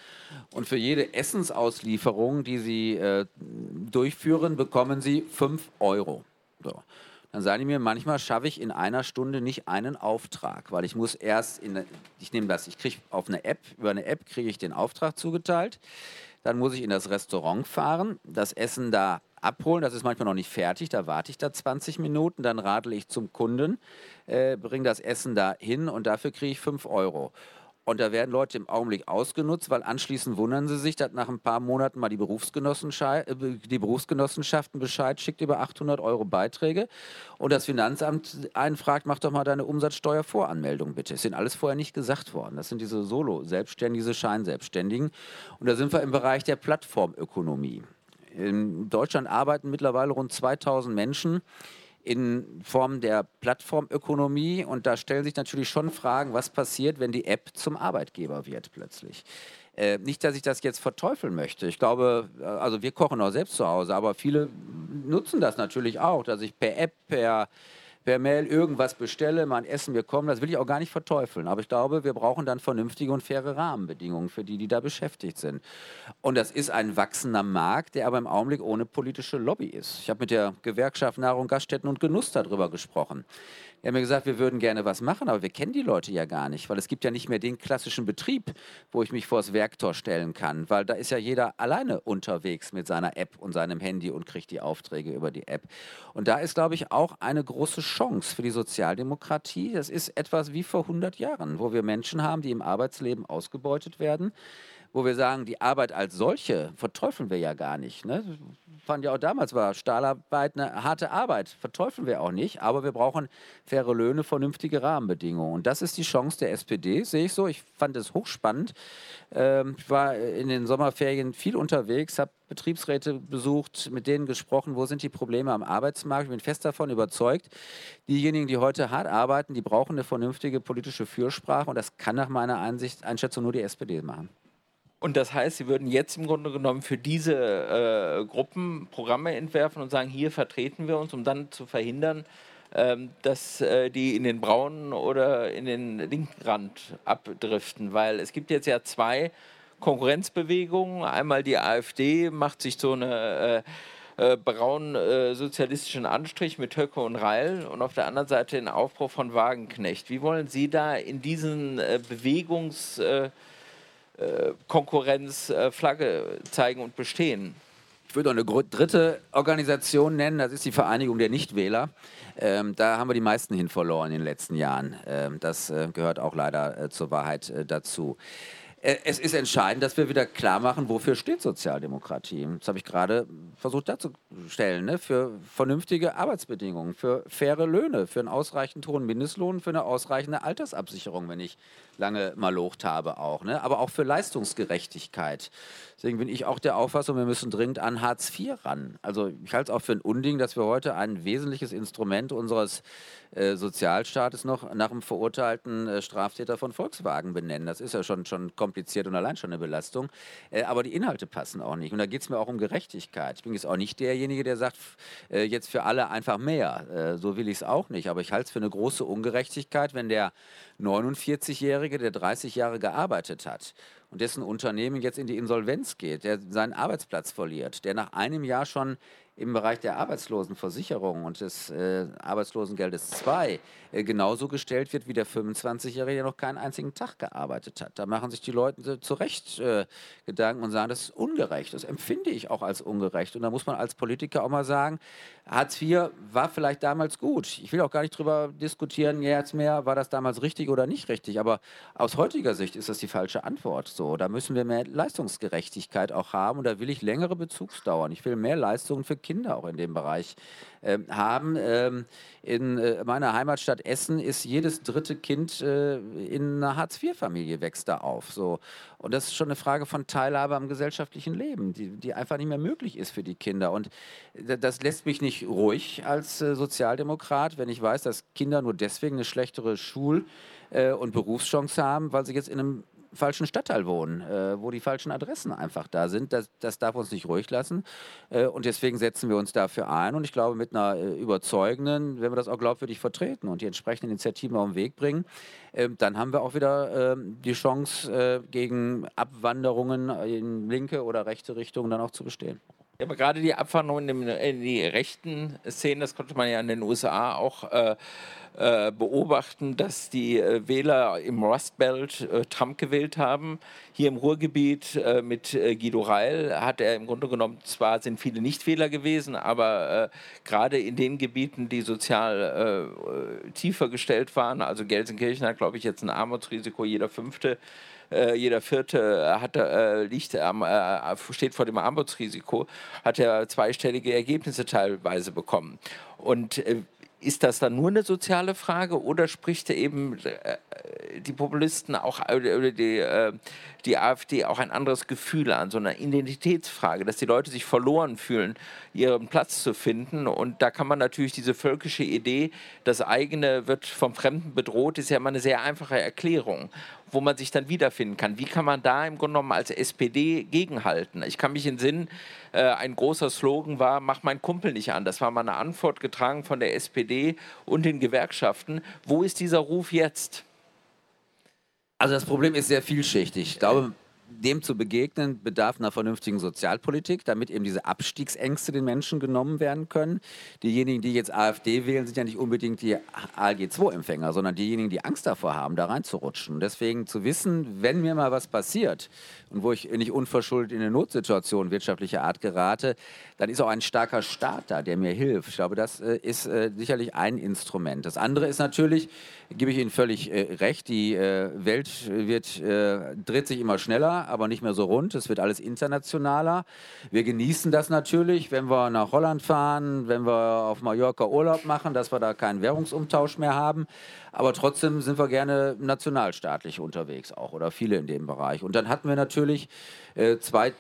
Und für jede Essensauslieferung, die sie äh, durchführen, bekommen sie 5 Euro. So dann sagen die mir, manchmal schaffe ich in einer Stunde nicht einen Auftrag, weil ich muss erst, in, ich nehme das, ich kriege auf eine App, über eine App kriege ich den Auftrag zugeteilt, dann muss ich in das Restaurant fahren, das Essen da abholen, das ist manchmal noch nicht fertig, da warte ich da 20 Minuten, dann radle ich zum Kunden, äh, bringe das Essen da hin und dafür kriege ich 5 Euro. Und da werden Leute im Augenblick ausgenutzt, weil anschließend wundern sie sich, dass nach ein paar Monaten mal die, Berufsgenossenschaft, äh, die Berufsgenossenschaften Bescheid schickt über 800 Euro Beiträge und das Finanzamt einen fragt, mach doch mal deine Umsatzsteuervoranmeldung bitte. Das sind alles vorher nicht gesagt worden. Das sind diese Solo-Selbstständigen, diese Scheinselbstständigen. Und da sind wir im Bereich der Plattformökonomie. In Deutschland arbeiten mittlerweile rund 2000 Menschen in Form der Plattformökonomie. Und da stellen sich natürlich schon Fragen, was passiert, wenn die App zum Arbeitgeber wird plötzlich. Äh, nicht, dass ich das jetzt verteufeln möchte. Ich glaube, äh, also wir kochen auch selbst zu Hause, aber viele nutzen das natürlich auch, dass ich per App, per per Mail irgendwas bestelle, mein Essen bekomme, das will ich auch gar nicht verteufeln. Aber ich glaube, wir brauchen dann vernünftige und faire Rahmenbedingungen für die, die da beschäftigt sind. Und das ist ein wachsender Markt, der aber im Augenblick ohne politische Lobby ist. Ich habe mit der Gewerkschaft Nahrung, Gaststätten und Genuss darüber gesprochen. Die haben mir gesagt, wir würden gerne was machen, aber wir kennen die Leute ja gar nicht, weil es gibt ja nicht mehr den klassischen Betrieb, wo ich mich vor das Werktor stellen kann, weil da ist ja jeder alleine unterwegs mit seiner App und seinem Handy und kriegt die Aufträge über die App. Und da ist, glaube ich, auch eine große Chance für die Sozialdemokratie. Das ist etwas wie vor 100 Jahren, wo wir Menschen haben, die im Arbeitsleben ausgebeutet werden wo wir sagen, die Arbeit als solche verteufeln wir ja gar nicht. Ne? Fand ja auch damals war Stahlarbeit eine harte Arbeit, verteufeln wir auch nicht, aber wir brauchen faire Löhne, vernünftige Rahmenbedingungen. Und das ist die Chance der SPD, sehe ich so. Ich fand es hochspannend. Ähm, ich war in den Sommerferien viel unterwegs, habe Betriebsräte besucht, mit denen gesprochen, wo sind die Probleme am Arbeitsmarkt. Ich bin fest davon überzeugt, diejenigen, die heute hart arbeiten, die brauchen eine vernünftige politische Fürsprache und das kann nach meiner Einsicht, Einschätzung nur die SPD machen. Und das heißt, Sie würden jetzt im Grunde genommen für diese äh, Gruppen Programme entwerfen und sagen, hier vertreten wir uns, um dann zu verhindern, ähm, dass äh, die in den braunen oder in den linken Rand abdriften. Weil es gibt jetzt ja zwei Konkurrenzbewegungen. Einmal die AfD macht sich so eine äh, äh, braun äh, Anstrich mit Höcke und Reil und auf der anderen Seite den Aufbruch von Wagenknecht. Wie wollen Sie da in diesen äh, Bewegungs äh, Konkurrenz äh, Flagge zeigen und bestehen. Ich würde noch eine dritte Organisation nennen, das ist die Vereinigung der Nichtwähler. Ähm, da haben wir die meisten hin verloren in den letzten Jahren. Ähm, das äh, gehört auch leider äh, zur Wahrheit äh, dazu. Äh, es ist entscheidend, dass wir wieder klar machen, wofür steht Sozialdemokratie. Das habe ich gerade versucht darzustellen. Ne? Für vernünftige Arbeitsbedingungen, für faire Löhne, für einen ausreichend hohen Mindestlohn, für eine ausreichende Altersabsicherung, wenn ich lange malocht habe auch. Ne? Aber auch für Leistungsgerechtigkeit. Deswegen bin ich auch der Auffassung, wir müssen dringend an Hartz IV ran. Also ich halte es auch für ein Unding, dass wir heute ein wesentliches Instrument unseres äh, Sozialstaates noch nach einem verurteilten äh, Straftäter von Volkswagen benennen. Das ist ja schon, schon kompliziert und allein schon eine Belastung. Äh, aber die Inhalte passen auch nicht. Und da geht es mir auch um Gerechtigkeit. Ich bin jetzt auch nicht derjenige, der sagt, jetzt für alle einfach mehr. So will ich es auch nicht. Aber ich halte es für eine große Ungerechtigkeit, wenn der 49-Jährige, der 30 Jahre gearbeitet hat und dessen Unternehmen jetzt in die Insolvenz geht, der seinen Arbeitsplatz verliert, der nach einem Jahr schon im Bereich der Arbeitslosenversicherung und des äh, Arbeitslosengeldes 2 äh, genauso gestellt wird wie der 25-Jährige, der noch keinen einzigen Tag gearbeitet hat. Da machen sich die Leute zu Recht äh, Gedanken und sagen, das ist ungerecht. Das empfinde ich auch als ungerecht. Und da muss man als Politiker auch mal sagen, Hartz IV war vielleicht damals gut. Ich will auch gar nicht darüber diskutieren, jetzt mehr, war das damals richtig oder nicht richtig. Aber aus heutiger Sicht ist das die falsche Antwort. So, da müssen wir mehr Leistungsgerechtigkeit auch haben und da will ich längere Bezugsdauern. Ich will mehr Leistungen für Kinder auch in dem Bereich äh, haben. Ähm, in äh, meiner Heimatstadt Essen ist jedes dritte Kind äh, in einer Hartz-IV-Familie wächst da auf. So. Und das ist schon eine Frage von Teilhabe am gesellschaftlichen Leben, die, die einfach nicht mehr möglich ist für die Kinder. Und das lässt mich nicht ruhig als äh, Sozialdemokrat, wenn ich weiß, dass Kinder nur deswegen eine schlechtere Schul- äh, und Berufschance haben, weil sie jetzt in einem falschen Stadtteil wohnen, äh, wo die falschen Adressen einfach da sind. Das, das darf uns nicht ruhig lassen. Äh, und deswegen setzen wir uns dafür ein. Und ich glaube, mit einer äh, überzeugenden, wenn wir das auch glaubwürdig vertreten und die entsprechenden Initiativen auf den Weg bringen, ähm, dann haben wir auch wieder ähm, die Chance, äh, gegen Abwanderungen in linke oder rechte Richtungen dann auch zu bestehen. Ja, aber gerade die Abwanderung in, in, die rechten Szenen, das konnte man ja in den USA auch äh, äh, beobachten, dass die äh, Wähler im Rust Belt äh, Trump gewählt haben. Hier im Ruhrgebiet äh, mit äh, Guido Reil hat er im Grunde genommen, zwar sind viele Nichtwähler gewesen, aber gerade in den Gebieten, die sozial tiefer gestellt waren, also Gelsenkirchen hat, glaube ich, jetzt ein Armutsrisiko, jeder Fünfte äh, jeder Vierte hat, äh, liegt am, äh, steht vor dem Armutsrisiko, hat er zweistellige Ergebnisse teilweise bekommen. Und äh, ist das dann nur eine soziale Frage oder spricht eben äh, die Populisten auch oder die, äh, die AfD auch ein anderes Gefühl an, so eine Identitätsfrage, dass die Leute sich verloren fühlen, ihren Platz zu finden. Und da kann man natürlich diese völkische Idee, das eigene wird vom Fremden bedroht, ist ja immer eine sehr einfache Erklärung wo man sich dann wiederfinden kann. Wie kann man da im Grunde genommen als SPD gegenhalten? Ich kann mich in Sinn, äh, ein großer Slogan war, mach meinen Kumpel nicht an. Das war mal eine Antwort getragen von der SPD und den Gewerkschaften. Wo ist dieser Ruf jetzt? Also das Problem ist sehr vielschichtig. Ich glaube, dem zu begegnen, bedarf einer vernünftigen Sozialpolitik, damit eben diese Abstiegsängste den Menschen genommen werden können. Diejenigen, die jetzt AfD wählen, sind ja nicht unbedingt die ALG-2-Empfänger, sondern diejenigen, die Angst davor haben, da reinzurutschen. Deswegen zu wissen, wenn mir mal was passiert und wo ich nicht unverschuldet in eine Notsituation wirtschaftlicher Art gerate, dann ist auch ein starker Staat da, der mir hilft. Ich glaube, das äh, ist äh, sicherlich ein Instrument. Das andere ist natürlich, gebe ich Ihnen völlig äh, recht, die Welt wird, dreht sich immer schneller, aber nicht mehr so rund. Es wird alles internationaler. Wir genießen das natürlich, wenn wir nach Holland fahren, wenn wir auf Mallorca Urlaub machen, dass wir da keinen Währungsumtausch mehr haben. Aber trotzdem sind wir gerne nationalstaatlich unterwegs auch oder viele in dem Bereich. Und dann hatten wir natürlich äh, zwei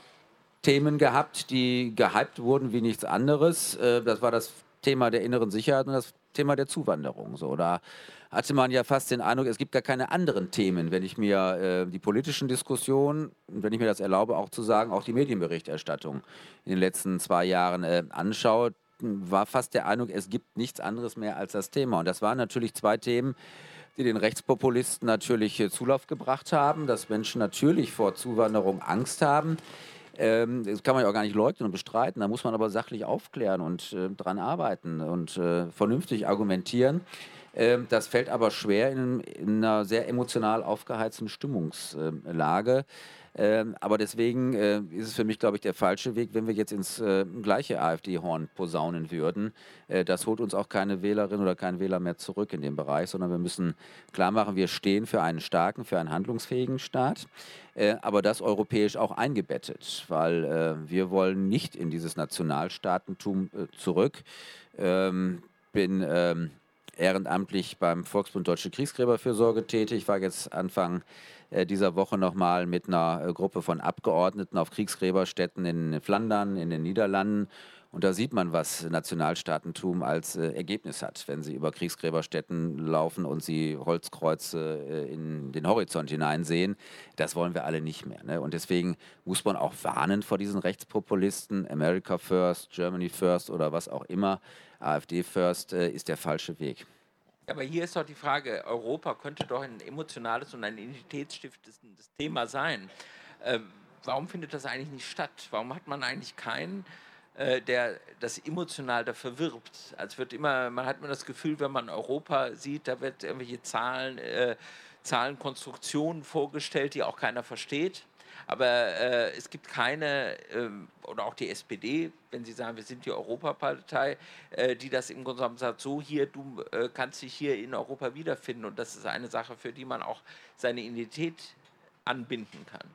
Themen gehabt, die gehypt wurden wie nichts anderes. Äh, das war das Thema der inneren Sicherheit und das Thema der Zuwanderung. So, da hatte man ja fast den Eindruck, es gibt gar keine anderen Themen, wenn ich mir äh, die politischen Diskussionen, wenn ich mir das erlaube, auch zu sagen, auch die Medienberichterstattung in den letzten zwei Jahren äh, anschaue, war fast der Eindruck, es gibt nichts anderes mehr als das Thema. Und das waren natürlich zwei Themen, die den Rechtspopulisten natürlich äh, Zulauf gebracht haben, dass Menschen natürlich vor Zuwanderung Angst haben. Ähm, das kann man ja auch gar nicht leugnen und bestreiten. Da muss man aber sachlich aufklären und äh, dran arbeiten und äh, vernünftig argumentieren. Ähm, das fällt aber schwer in, in, einer sehr emotional aufgeheizten Stimmungslage. Ähm, aber deswegen äh, ist es für mich, glaube ich, der falsche Weg, wenn wir jetzt ins äh, gleiche AfD-Horn posaunen würden. Äh, das holt uns auch keine Wählerin oder keinen Wähler mehr zurück in dem Bereich, sondern wir müssen klar machen, wir stehen für einen starken, für einen handlungsfähigen Staat, äh, aber das europäisch auch eingebettet, weil äh, wir wollen nicht in dieses Nationalstaatentum äh, zurück. Ähm, bin ähm, ehrenamtlich beim Volksbund Deutsche Kriegsgräberfürsorge tätig. War jetzt Anfang dieser Woche nochmal mit einer äh, Gruppe von Abgeordneten auf Kriegsgräberstätten in Flandern, in den Niederlanden. Und da sieht man, was Nationalstaatentum als äh, Ergebnis hat, wenn sie über Kriegsgräberstätten laufen und sie Holzkreuze äh, in den Horizont hineinsehen. Das wollen wir alle nicht mehr. Ne? Und deswegen muss man auch warnen vor diesen Rechtspopulisten. America First, Germany First oder was auch immer. AfD First äh, ist der falsche Weg. Aber hier ist doch die Frage, Europa könnte doch ein emotionales und ein identitätsstiftendes Thema sein. Ähm, warum findet das eigentlich nicht statt? Warum hat man eigentlich keinen, äh, der das emotional dafür wirbt? Als wird immer, man hat immer das Gefühl, wenn man Europa sieht, da wird irgendwelche Zahlen, äh, Zahlenkonstruktionen vorgestellt, die auch keiner versteht. Aber äh, es gibt keine, ähm, oder auch die SPD, wenn Sie sagen, wir sind die Europapartei, äh, die das im Grunde genommen sagt, so hier, du äh, kannst dich hier in Europa wiederfinden. Und das ist eine Sache, für die man auch seine Identität anbinden kann.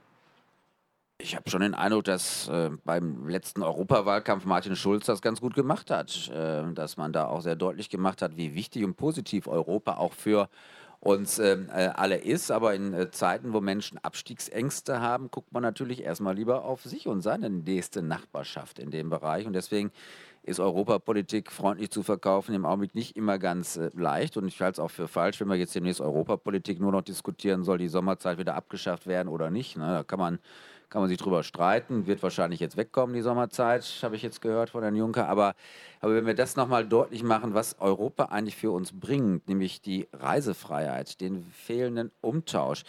Ich habe schon den Eindruck, dass äh, beim letzten Europawahlkampf Martin Schulz das ganz gut gemacht hat, äh, dass man da auch sehr deutlich gemacht hat, wie wichtig und positiv Europa auch für uns ähm, äh, alle ist. Aber in äh, Zeiten, wo Menschen Abstiegsängste haben, guckt man natürlich erstmal lieber auf sich und seine nächste Nachbarschaft in dem Bereich. Und deswegen ist Europapolitik freundlich zu verkaufen im Augenblick nicht immer ganz äh, leicht. Und ich halte es auch für falsch, wenn wir jetzt demnächst Europapolitik nur noch diskutieren, soll die Sommerzeit wieder abgeschafft werden oder nicht. Ne? Da kann man kann man sich drüber streiten, wird wahrscheinlich jetzt wegkommen, die Sommerzeit, habe ich jetzt gehört von Herrn Juncker. Aber, aber wenn wir das nochmal deutlich machen, was Europa eigentlich für uns bringt, nämlich die Reisefreiheit, den fehlenden Umtausch,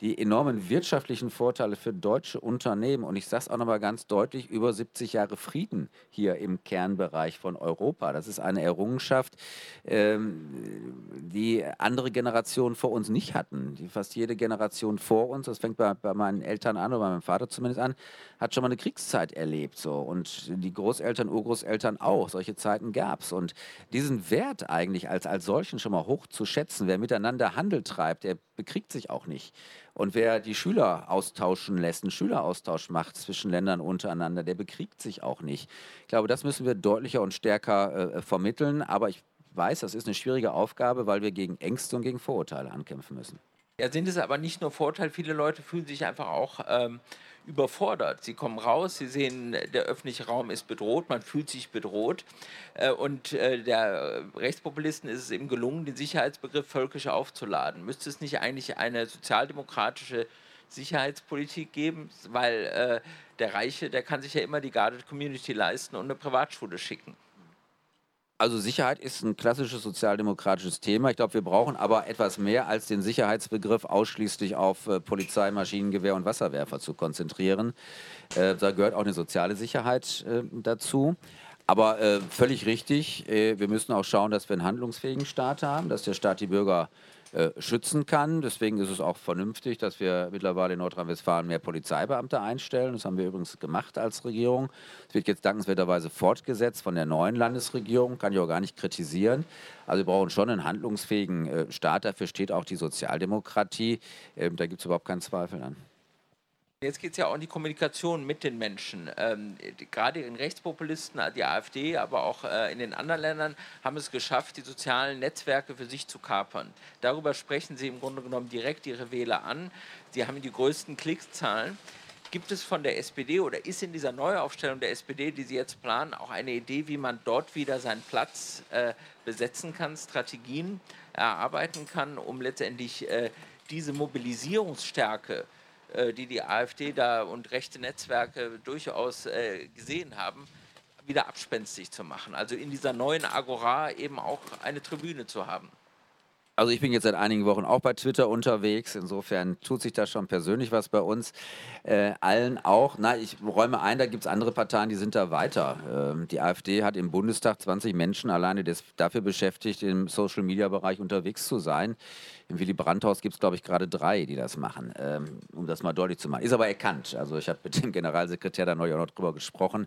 die enormen wirtschaftlichen Vorteile für deutsche Unternehmen und ich sage es auch nochmal ganz deutlich, über 70 Jahre Frieden hier im Kernbereich von Europa. Das ist eine Errungenschaft, ähm, die andere Generationen vor uns nicht hatten. Die fast jede Generation vor uns, das fängt bei, bei meinen Eltern an oder bei meinem Vater zumindest an, hat schon mal eine Kriegszeit erlebt. So. Und die Großeltern, Urgroßeltern auch. Solche Zeiten gab es. Und diesen Wert eigentlich als, als solchen schon mal hoch zu schätzen, wer miteinander Handel treibt, der bekriegt sich auch nicht. Und wer die Schüler austauschen lässt, einen Schüleraustausch macht zwischen Ländern untereinander, der bekriegt sich auch nicht. Ich glaube, das müssen wir deutlicher und stärker äh, vermitteln. Aber ich weiß, das ist eine schwierige Aufgabe, weil wir gegen Ängste und gegen Vorurteile ankämpfen müssen. Ja, sind es aber nicht nur Vorteile, viele Leute fühlen sich einfach auch ähm, überfordert. Sie kommen raus, sie sehen, der öffentliche Raum ist bedroht, man fühlt sich bedroht. Äh, und äh, der Rechtspopulisten ist es eben gelungen, den Sicherheitsbegriff völkisch aufzuladen. Müsste es nicht eigentlich eine sozialdemokratische Sicherheitspolitik geben, weil äh, der Reiche, der kann sich ja immer die Guarded Community leisten und eine Privatschule schicken. Also Sicherheit ist ein klassisches sozialdemokratisches Thema. Ich glaube, wir brauchen aber etwas mehr als den Sicherheitsbegriff ausschließlich auf äh, Polizei, Maschinengewehr und Wasserwerfer zu konzentrieren. Äh, da gehört auch eine soziale Sicherheit äh, dazu. Aber äh, völlig richtig, äh, wir müssen auch schauen, dass wir einen handlungsfähigen Staat haben, dass der Staat die Bürger äh, schützen kann. Deswegen ist es auch vernünftig, dass wir mittlerweile in Nordrhein-Westfalen mehr Polizeibeamte einstellen. Das haben wir übrigens gemacht als Regierung. Es wird jetzt dankenswerterweise fortgesetzt von der neuen Landesregierung, kann ich auch gar nicht kritisieren. Also wir brauchen schon einen handlungsfähigen äh, Staat. Dafür steht auch die Sozialdemokratie. Ähm, da gibt es überhaupt keinen Zweifel an. Jetzt geht es ja auch um die Kommunikation mit den Menschen. Ähm, gerade in Rechtspopulisten, die AfD, aber auch äh, in den anderen Ländern haben es geschafft, die sozialen Netzwerke für sich zu kapern. Darüber sprechen sie im Grunde genommen direkt ihre Wähler an. Sie haben die größten Klickzahlen. Gibt es von der SPD oder ist in dieser Neuaufstellung der SPD, die Sie jetzt planen, auch eine Idee, wie man dort wieder seinen Platz äh, besetzen kann, Strategien erarbeiten kann, um letztendlich äh, diese Mobilisierungsstärke äh, die die AfD da und rechte Netzwerke durchaus äh, gesehen haben, wieder abspenstig zu machen. Also in dieser neuen Agora eben auch eine Tribüne zu haben. Also ich bin jetzt seit einigen Wochen auch bei Twitter unterwegs. Insofern tut sich da schon persönlich was bei uns. Äh, allen auch. Na, ich räume ein, da gibt es andere Parteien, die sind da weiter. Ähm, die AfD hat im Bundestag 20 Menschen alleine des, dafür beschäftigt, im Social-Media-Bereich unterwegs zu sein. Im Willy Brandt-Haus gibt es, glaube ich, gerade drei, die das machen, ähm, um das mal deutlich zu machen. Ist aber erkannt. Also ich habe mit dem Generalsekretär da neulich auch noch drüber gesprochen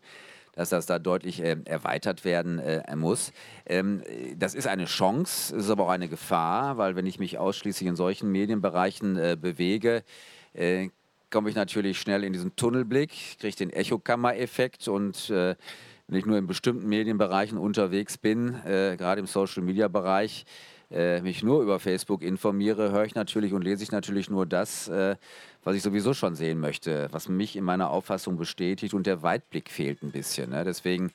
dass das da deutlich äh, erweitert werden äh, muss. Ähm, das ist eine Chance, ist aber auch eine Gefahr, weil wenn ich mich ausschließlich in solchen Medienbereichen äh, bewege, äh, komme ich natürlich schnell in diesen Tunnelblick, kriege den Echokammer-Effekt und äh, wenn ich nur in bestimmten Medienbereichen unterwegs bin, äh, gerade im Social-Media-Bereich, mich nur über Facebook informiere, höre ich natürlich und lese ich natürlich nur das, was ich sowieso schon sehen möchte, was mich in meiner Auffassung bestätigt und der Weitblick fehlt ein bisschen. Ne? Deswegen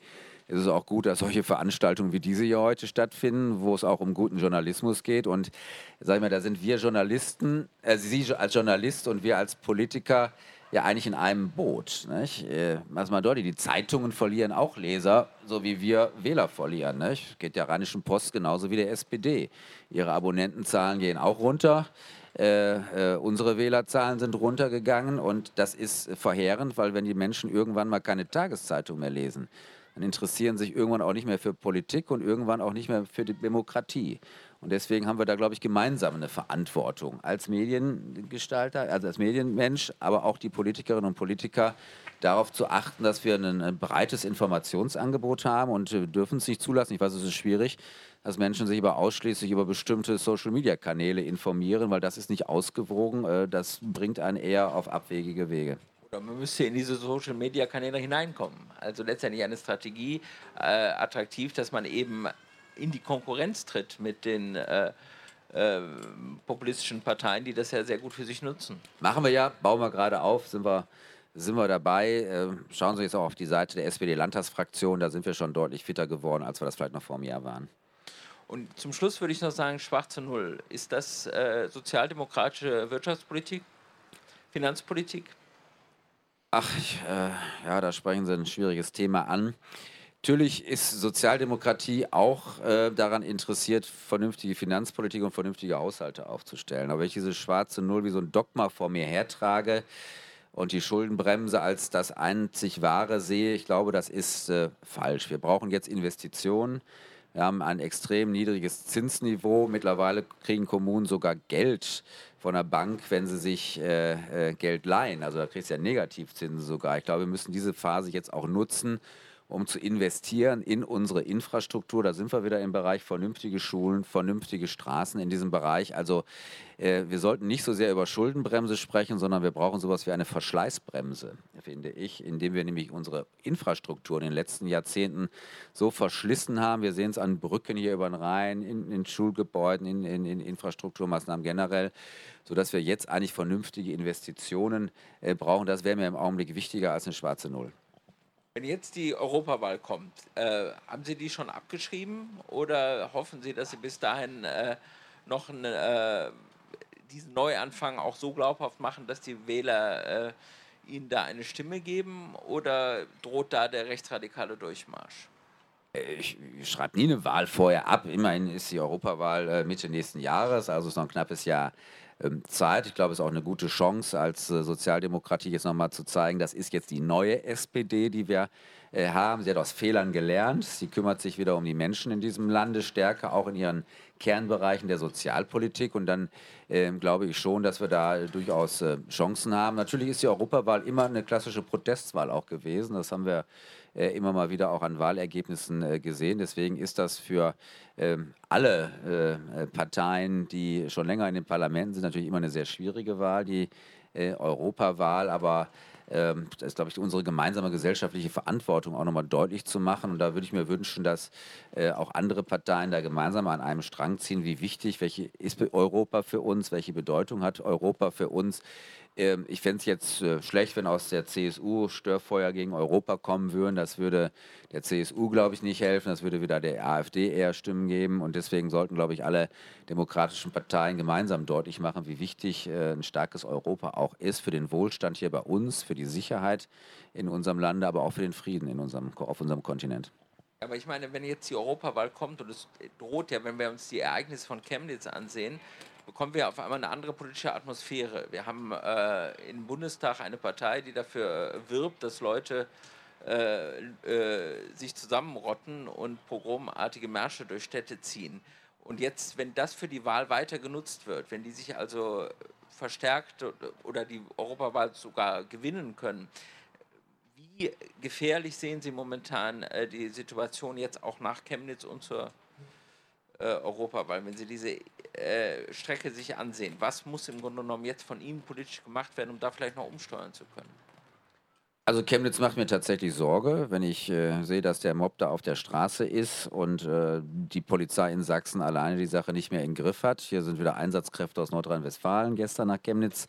ist es auch gut, dass solche Veranstaltungen wie diese hier heute stattfinden, wo es auch um guten Journalismus geht. Und sag ich mal, da sind wir Journalisten, äh, Sie als Journalist und wir als Politiker ja eigentlich in einem Boot. Nicht? Äh, mal deutlich, die Zeitungen verlieren auch Leser, so wie wir Wähler verlieren. Nicht? Geht der Rheinischen Post genauso wie der SPD. Ihre Abonnentenzahlen gehen auch runter. Äh, äh, unsere Wählerzahlen sind runtergegangen und das ist verheerend, weil wenn die Menschen irgendwann mal keine Tageszeitung mehr lesen, dann interessieren sich irgendwann auch nicht mehr für Politik und irgendwann auch nicht mehr für die Demokratie. Und deswegen haben wir da, glaube ich, gemeinsam eine Verantwortung als Mediengestalter, also als Medienmensch, aber auch die Politikerinnen und Politiker, darauf zu achten, dass wir ein, breites Informationsangebot haben und äh, dürfen es nicht zulassen. Ich weiß, es ist schwierig, dass Menschen sich aber ausschließlich über bestimmte Social-Media-Kanäle informieren, weil das ist nicht ausgewogen. Äh, das bringt einen eher auf abwegige Wege. Oder man müsste in diese Social-Media-Kanäle hineinkommen. Also letztendlich eine Strategie äh, attraktiv, dass man eben in die Konkurrenz tritt mit den äh, äh, populistischen Parteien, die das ja sehr gut für sich nutzen. Machen wir ja, bauen wir gerade auf, sind wir, sind wir dabei. Äh, schauen Sie jetzt auch auf die Seite der SPD-Landtagsfraktion, da sind wir schon deutlich fitter geworden, als wir das vielleicht noch vor einem Jahr waren. Und zum Schluss würde ich noch sagen, schwarze Null. Ist das äh, sozialdemokratische Wirtschaftspolitik, Finanzpolitik? Ach, ich, äh, ja, da sprechen Sie ein schwieriges Thema an. Natürlich ist Sozialdemokratie auch äh, daran interessiert, vernünftige Finanzpolitik und vernünftige Haushalte aufzustellen. Aber wenn ich diese schwarze Null wie so ein Dogma vor mir hertrage und die Schuldenbremse als das einzig Wahre sehe, ich glaube, das ist äh, falsch. Wir brauchen jetzt Investitionen. Wir haben ein extrem niedriges Zinsniveau. Mittlerweile kriegen Kommunen sogar Geld von der Bank, wenn sie sich äh, äh, Geld leihen. Also da kriegst du ja Negativzinsen sogar. Ich glaube, wir müssen diese Phase jetzt auch nutzen, um zu investieren in unsere Infrastruktur. Da sind wir wieder im Bereich vernünftige Schulen, vernünftige Straßen in diesem Bereich. Also äh, wir sollten nicht so sehr über Schuldenbremse sprechen, sondern wir brauchen sowas wie eine Verschleißbremse, finde ich, indem wir nämlich unsere Infrastruktur in den letzten Jahrzehnten so verschlissen haben. Wir sehen es an Brücken hier über den Rhein, in, in Schulgebäuden, in, in, in, Infrastrukturmaßnahmen generell, sodass wir jetzt eigentlich vernünftige Investitionen äh, brauchen. Das wäre mir im Augenblick wichtiger als eine schwarze Null. Wenn jetzt die Europawahl kommt, äh, haben Sie die schon abgeschrieben oder hoffen Sie, dass Sie bis dahin äh, noch einen, äh, diesen Neuanfang auch so glaubhaft machen, dass die Wähler äh, Ihnen da eine Stimme geben oder droht da der rechtsradikale Durchmarsch? Ich schreibe nie eine Wahl vorher ab. Immerhin ist die Europawahl äh, Mitte nächsten Jahres, also noch ein knappes Jahr Zeit. Ich glaube, es ist auch eine gute Chance, als äh, Sozialdemokratie jetzt nochmal zu zeigen, das ist jetzt die neue SPD, die wir äh, haben. Sie hat aus Fehlern gelernt. Sie kümmert sich wieder um die Menschen in diesem Lande stärker, auch in ihren Kernbereichen der Sozialpolitik. Und dann äh, glaube ich schon, dass wir da durchaus äh, Chancen haben. Natürlich ist die Europawahl immer eine klassische Protestwahl auch gewesen. Das haben wir immer mal wieder auch an Wahlergebnissen äh, gesehen. Deswegen ist das für ähm, alle äh, Parteien, die schon länger in den Parlamenten sind, natürlich immer eine sehr schwierige Wahl, die Europawahl. Aber ähm, das ist, glaube ich, unsere gemeinsame gesellschaftliche Verantwortung auch nochmal deutlich zu machen. Und da würde ich mir wünschen, dass auch andere Parteien da gemeinsam an einem Strang ziehen, wie wichtig, welche ist Europa für uns, welche Bedeutung hat Europa für uns ich fände es jetzt äh, schlecht, wenn aus der CSU Störfeuer gegen Europa kommen würden. Das würde der CSU, glaube ich, nicht helfen. Das würde wieder der AfD eher Stimmen geben. Und deswegen sollten, glaube ich, alle demokratischen Parteien gemeinsam deutlich machen, wie wichtig äh, ein starkes Europa auch ist für den Wohlstand hier bei uns, für die Sicherheit in unserem Lande, aber auch für den Frieden in unserem, auf unserem Kontinent. Aber ich meine, wenn jetzt die Europawahl kommt und es droht ja, wenn wir uns die Ereignisse von Chemnitz ansehen, bekommen wir auf einmal eine andere politische Atmosphäre. Wir haben äh, im Bundestag eine Partei, die dafür wirbt, dass Leute äh, äh, sich zusammenrotten und pogromartige Märsche durch Städte ziehen. Und jetzt, wenn das für die Wahl weiter genutzt wird, wenn die sich also verstärkt oder die Europawahl sogar gewinnen können, wie gefährlich sehen Sie momentan äh, die Situation jetzt auch nach Chemnitz und zur äh, Europawahl, wenn Sie diese äh, Strecke sich ansehen? Was muss im Grunde genommen jetzt von Ihnen politisch gemacht werden, um da vielleicht noch umsteuern zu können? Also Chemnitz macht mir tatsächlich Sorge, wenn ich äh, sehe, dass der Mob da auf der Straße ist und äh, die Polizei in Sachsen alleine die Sache nicht mehr im Griff hat. Hier sind wieder Einsatzkräfte aus Nordrhein-Westfalen gestern nach Chemnitz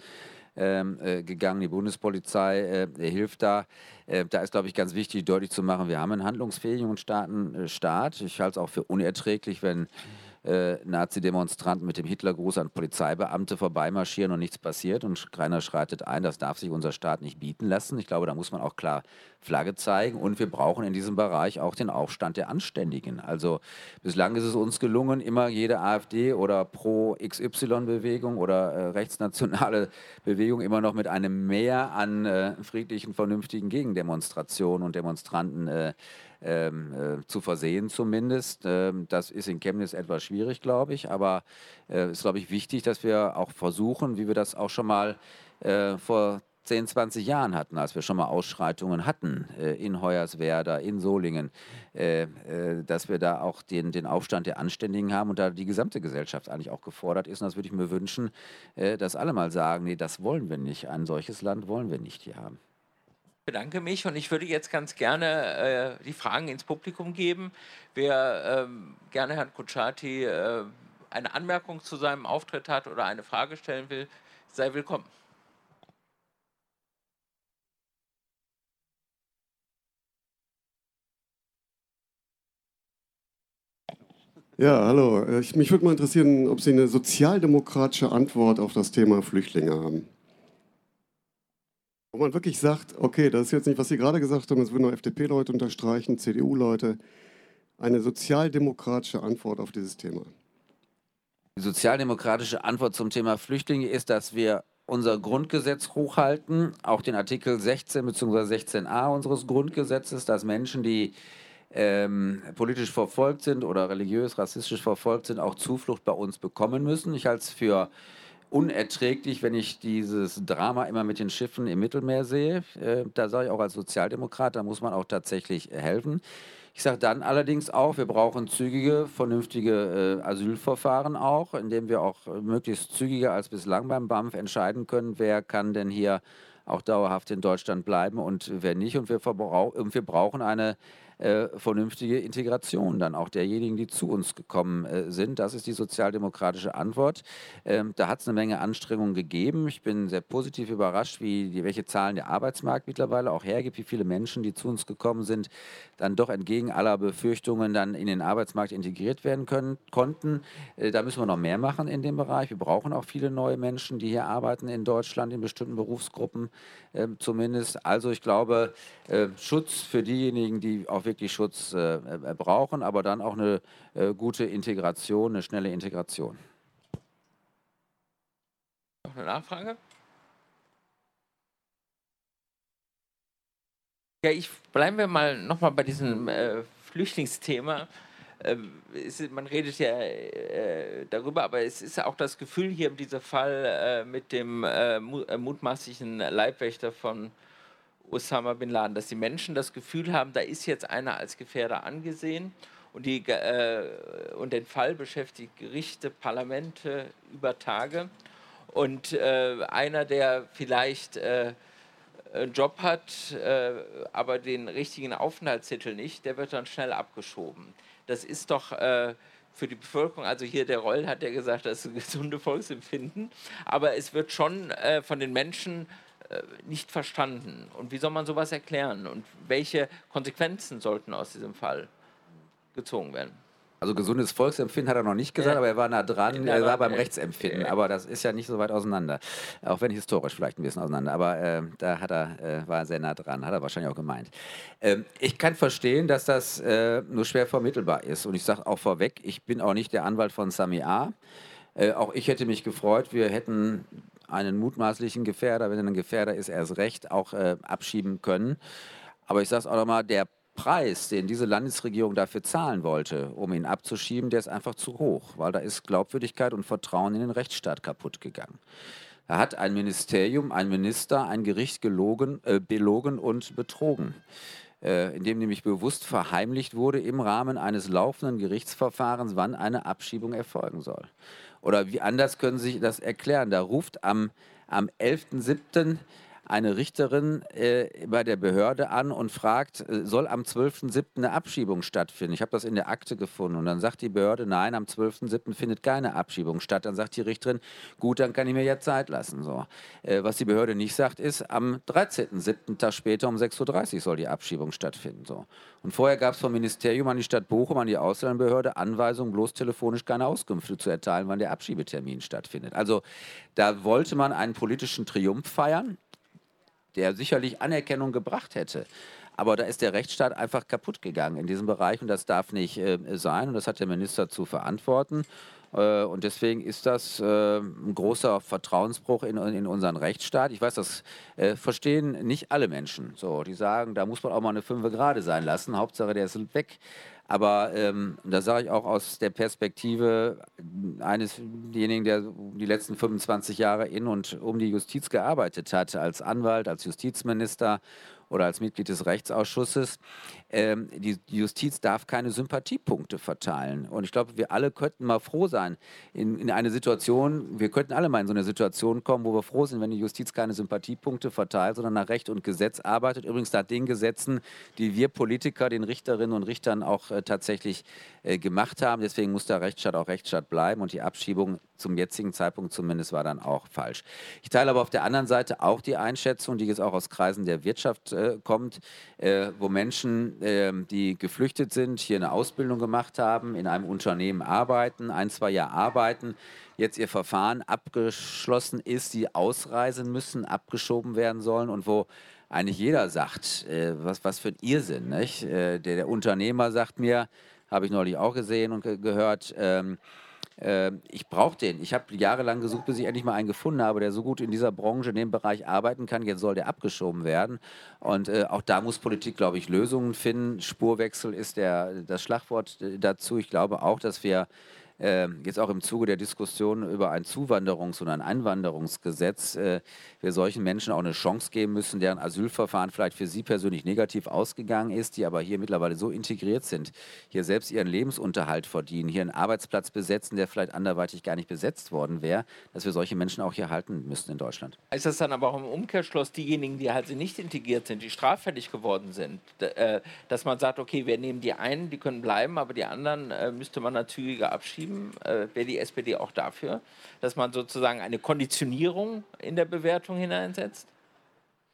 gegangen. Die Bundespolizei äh, hilft da. Äh, da ist, glaube ich, ganz wichtig, deutlich zu machen, wir haben einen handlungsfähigen und starken äh, Staat. Ich halte es auch für unerträglich, wenn äh, Nazi-Demonstranten mit dem Hitlergruß an Polizeibeamte vorbeimarschieren und nichts passiert und keiner schreitet ein. Das darf sich unser Staat nicht bieten lassen. Ich glaube, da muss man auch klar Flagge zeigen und wir brauchen in diesem Bereich auch den Aufstand der Anständigen. Also bislang ist es uns gelungen, immer jede AfD oder Pro-XY-Bewegung oder äh, rechtsnationale Bewegung immer noch mit einem Mehr an äh, friedlichen, vernünftigen Gegendemonstrationen und Demonstranten äh, ähm, äh, zu versehen zumindest. Ähm, das ist in Chemnitz etwas schwierig, glaube ich, aber äh, ist, glaube ich, wichtig, dass wir auch versuchen, wie wir das auch schon mal äh, vor 10, 20 Jahren hatten, als wir schon mal Ausschreitungen hatten äh, in Hoyerswerda, in Solingen, äh, äh, dass wir da auch den, den Aufstand der Anständigen haben und da die gesamte Gesellschaft eigentlich auch gefordert ist. Und das würde ich mir wünschen, dass alle mal sagen, nee, das wollen wir nicht. Ein solches Land wollen wir nicht hier haben bedanke mich und ich würde jetzt ganz gerne äh, die Fragen ins Publikum geben. Wer ähm, gerne Herrn Kutschaty äh, eine Anmerkung zu seinem Auftritt hat oder eine Frage stellen will, sei willkommen. Ja, hallo. Äh, ich, mich würde mal interessieren, ob Sie eine sozialdemokratische Antwort auf das Thema Flüchtlinge haben. Wo man wirklich sagt, okay, das ist jetzt nicht, was Sie gerade gesagt haben, das würden nur FDP-Leute unterstreichen, CDU-Leute. Eine sozialdemokratische Antwort auf dieses Thema. Die sozialdemokratische Antwort zum Thema Flüchtlinge ist, dass wir unser Grundgesetz hochhalten, auch den Artikel 16 bzw. 16a unseres Grundgesetzes, dass Menschen, die ähm, politisch verfolgt sind oder religiös, rassistisch verfolgt sind, auch Zuflucht bei uns bekommen müssen. Ich halte es für unerträglich, wenn ich dieses Drama immer mit den Schiffen im Mittelmeer sehe. Äh, da sage ich auch als Sozialdemokrat, da muss man auch tatsächlich helfen. Ich sage dann allerdings auch, wir brauchen zügige, vernünftige äh, Asylverfahren auch, indem wir auch möglichst zügiger als bislang beim BAMF entscheiden können, wer kann denn hier auch dauerhaft in Deutschland bleiben und wer nicht. Und wir, und wir brauchen eine äh, vernünftige Integration dann auch derjenigen, die zu uns gekommen äh, sind. Das ist die sozialdemokratische Antwort. Ähm, da hat es eine Menge Anstrengungen gegeben. Ich bin sehr positiv überrascht, wie die, welche Zahlen der Arbeitsmarkt mittlerweile auch hergibt, wie viele Menschen, die zu uns gekommen sind, dann doch entgegen aller Befürchtungen dann in den Arbeitsmarkt integriert werden können, konnten. Äh, da müssen wir noch mehr machen in dem Bereich. Wir brauchen auch viele neue Menschen, die hier arbeiten in Deutschland in bestimmten Berufsgruppen äh, zumindest. Also ich glaube, äh, Schutz für diejenigen, die auch wirklich Schutz äh, äh, brauchen, aber dann auch eine äh, gute Integration, eine schnelle Integration. Noch eine Nachfrage? Ja, ich bleiben wir mal nochmal bei diesem äh, Flüchtlingsthema. Ähm, ist, man redet ja äh, darüber, aber es ist ja auch das Gefühl hier, dieser Fall äh, mit dem äh, mutmaßlichen Leibwächter von Osama bin Laden, dass die Menschen das Gefühl haben, da ist jetzt einer als Gefährder angesehen und, die, äh, und den Fall beschäftigt Gerichte, Parlamente über Tage. Und äh, einer, der vielleicht äh, einen Job hat, äh, aber den richtigen Aufenthaltstitel nicht, der wird dann schnell abgeschoben. Das ist doch äh, für die Bevölkerung, also hier der Roll hat ja gesagt, das ist ein gesunde Volksempfinden, aber es wird schon äh, von den Menschen nicht verstanden. Und wie soll man sowas erklären? Und welche Konsequenzen sollten aus diesem Fall gezogen werden? Also gesundes Volksempfinden hat er noch nicht gesagt, aber er war nah dran, er war beim Rechtsempfinden. Aber das ist ja nicht so weit auseinander. Auch wenn historisch vielleicht ein bisschen auseinander. Aber äh, da hat er, äh, war er sehr nah dran, hat er wahrscheinlich auch gemeint. Ähm, ich kann verstehen, dass das äh, nur schwer vermittelbar ist. Und ich sage auch vorweg, ich bin auch nicht der Anwalt von Sami A. Äh, auch ich hätte mich gefreut, wir hätten einen mutmaßlichen Gefährder, wenn er ein Gefährder ist, erst recht auch äh, abschieben können. Aber ich sage es auch nochmal, der Preis, den diese Landesregierung dafür zahlen wollte, um ihn abzuschieben, der ist einfach zu hoch, weil da ist Glaubwürdigkeit und Vertrauen in den Rechtsstaat kaputt gegangen. Da hat ein Ministerium, ein Minister, ein Gericht gelogen, äh, belogen und betrogen, äh, indem nämlich bewusst verheimlicht wurde im Rahmen eines laufenden Gerichtsverfahrens, wann eine Abschiebung erfolgen soll. Oder wie anders können Sie sich das erklären? Da ruft am, am 11.07 eine Richterin äh, bei der Behörde an und fragt, äh, soll am 12.07. eine Abschiebung stattfinden? Ich habe das in der Akte gefunden. Und dann sagt die Behörde, nein, am 12.07. findet keine Abschiebung statt. Dann sagt die Richterin, gut, dann kann ich mir ja Zeit lassen. So. Äh, was die Behörde nicht sagt, ist, am 13.07. Tag später um 6.30 Uhr soll die Abschiebung stattfinden. So. Und vorher gab es vom Ministerium an die Stadt Bochum, an die Ausländerbehörde Anweisungen, bloß telefonisch keine Auskünfte zu erteilen, wann der Abschiebetermin stattfindet. Also da wollte man einen politischen Triumph feiern der sicherlich Anerkennung gebracht hätte. Aber da ist der Rechtsstaat einfach kaputt gegangen in diesem Bereich und das darf nicht äh, sein und das hat der Minister zu verantworten. Äh, und deswegen ist das äh, ein großer Vertrauensbruch in, in, unseren Rechtsstaat. Ich weiß, das äh, verstehen nicht alle Menschen. So, die sagen, da muss man auch mal eine Fünfe gerade sein lassen. Hauptsache, der ist weg. Aber ähm, da sage ich auch aus der Perspektive eines derjenigen, der die letzten 25 Jahre in und um die Justiz gearbeitet hat, als Anwalt, als Justizminister oder als Mitglied des Rechtsausschusses, ähm, die Justiz darf keine Sympathiepunkte verteilen. Und ich glaube, wir alle könnten mal froh sein in, in eine Situation, wir könnten alle mal in so eine Situation kommen, wo wir froh sind, wenn die Justiz keine Sympathiepunkte verteilt, sondern nach Recht und Gesetz arbeitet. Übrigens nach den Gesetzen, die wir Politiker, den Richterinnen und Richtern auch äh, tatsächlich äh, gemacht haben. Deswegen muss der Rechtsstaat auch Rechtsstaat bleiben und die Abschiebung zum jetzigen Zeitpunkt zumindest war dann auch falsch. Ich teile aber auf der anderen Seite auch die Einschätzung, die jetzt auch aus Kreisen der Wirtschaft äh, kommt, äh, wo Menschen, die geflüchtet sind, hier eine Ausbildung gemacht haben, in einem Unternehmen arbeiten, ein, zwei Jahre arbeiten, jetzt ihr Verfahren abgeschlossen ist, die ausreisen müssen, abgeschoben werden sollen und wo eigentlich jeder sagt, äh, was, was für ein Irrsinn. Nicht? Äh, der, der, Unternehmer sagt mir, habe ich neulich auch gesehen und ge gehört, ähm, äh, ich brauche den. Ich habe jahrelang gesucht, bis ich endlich mal einen gefunden habe, der so gut in dieser Branche, in dem Bereich arbeiten kann. Jetzt soll der abgeschoben werden. Und äh, auch da muss Politik, glaube ich, Lösungen finden. Spurwechsel ist der, das Schlagwort äh, dazu. Ich glaube auch, dass wir äh, jetzt auch im Zuge der Diskussion über ein Zuwanderungs- und ein Einwanderungsgesetz äh, wir solchen Menschen auch eine Chance geben müssen, deren Asylverfahren vielleicht für sie persönlich negativ ausgegangen ist, die aber hier mittlerweile so integriert sind, hier selbst ihren Lebensunterhalt verdienen, hier einen Arbeitsplatz besetzen, der vielleicht anderweitig gar nicht besetzt worden wäre, dass wir solche Menschen auch hier halten müssen in Deutschland. Ist das dann aber auch im Umkehrschluss diejenigen, die halt nicht integriert sind, die straffällig geworden sind, äh, dass man sagt, okay, wir nehmen die einen, die können bleiben, aber die anderen äh, müsste man natürlich abschieben. Äh, wäre die SPD auch dafür, dass man sozusagen eine Konditionierung in der Bewertung hineinsetzt?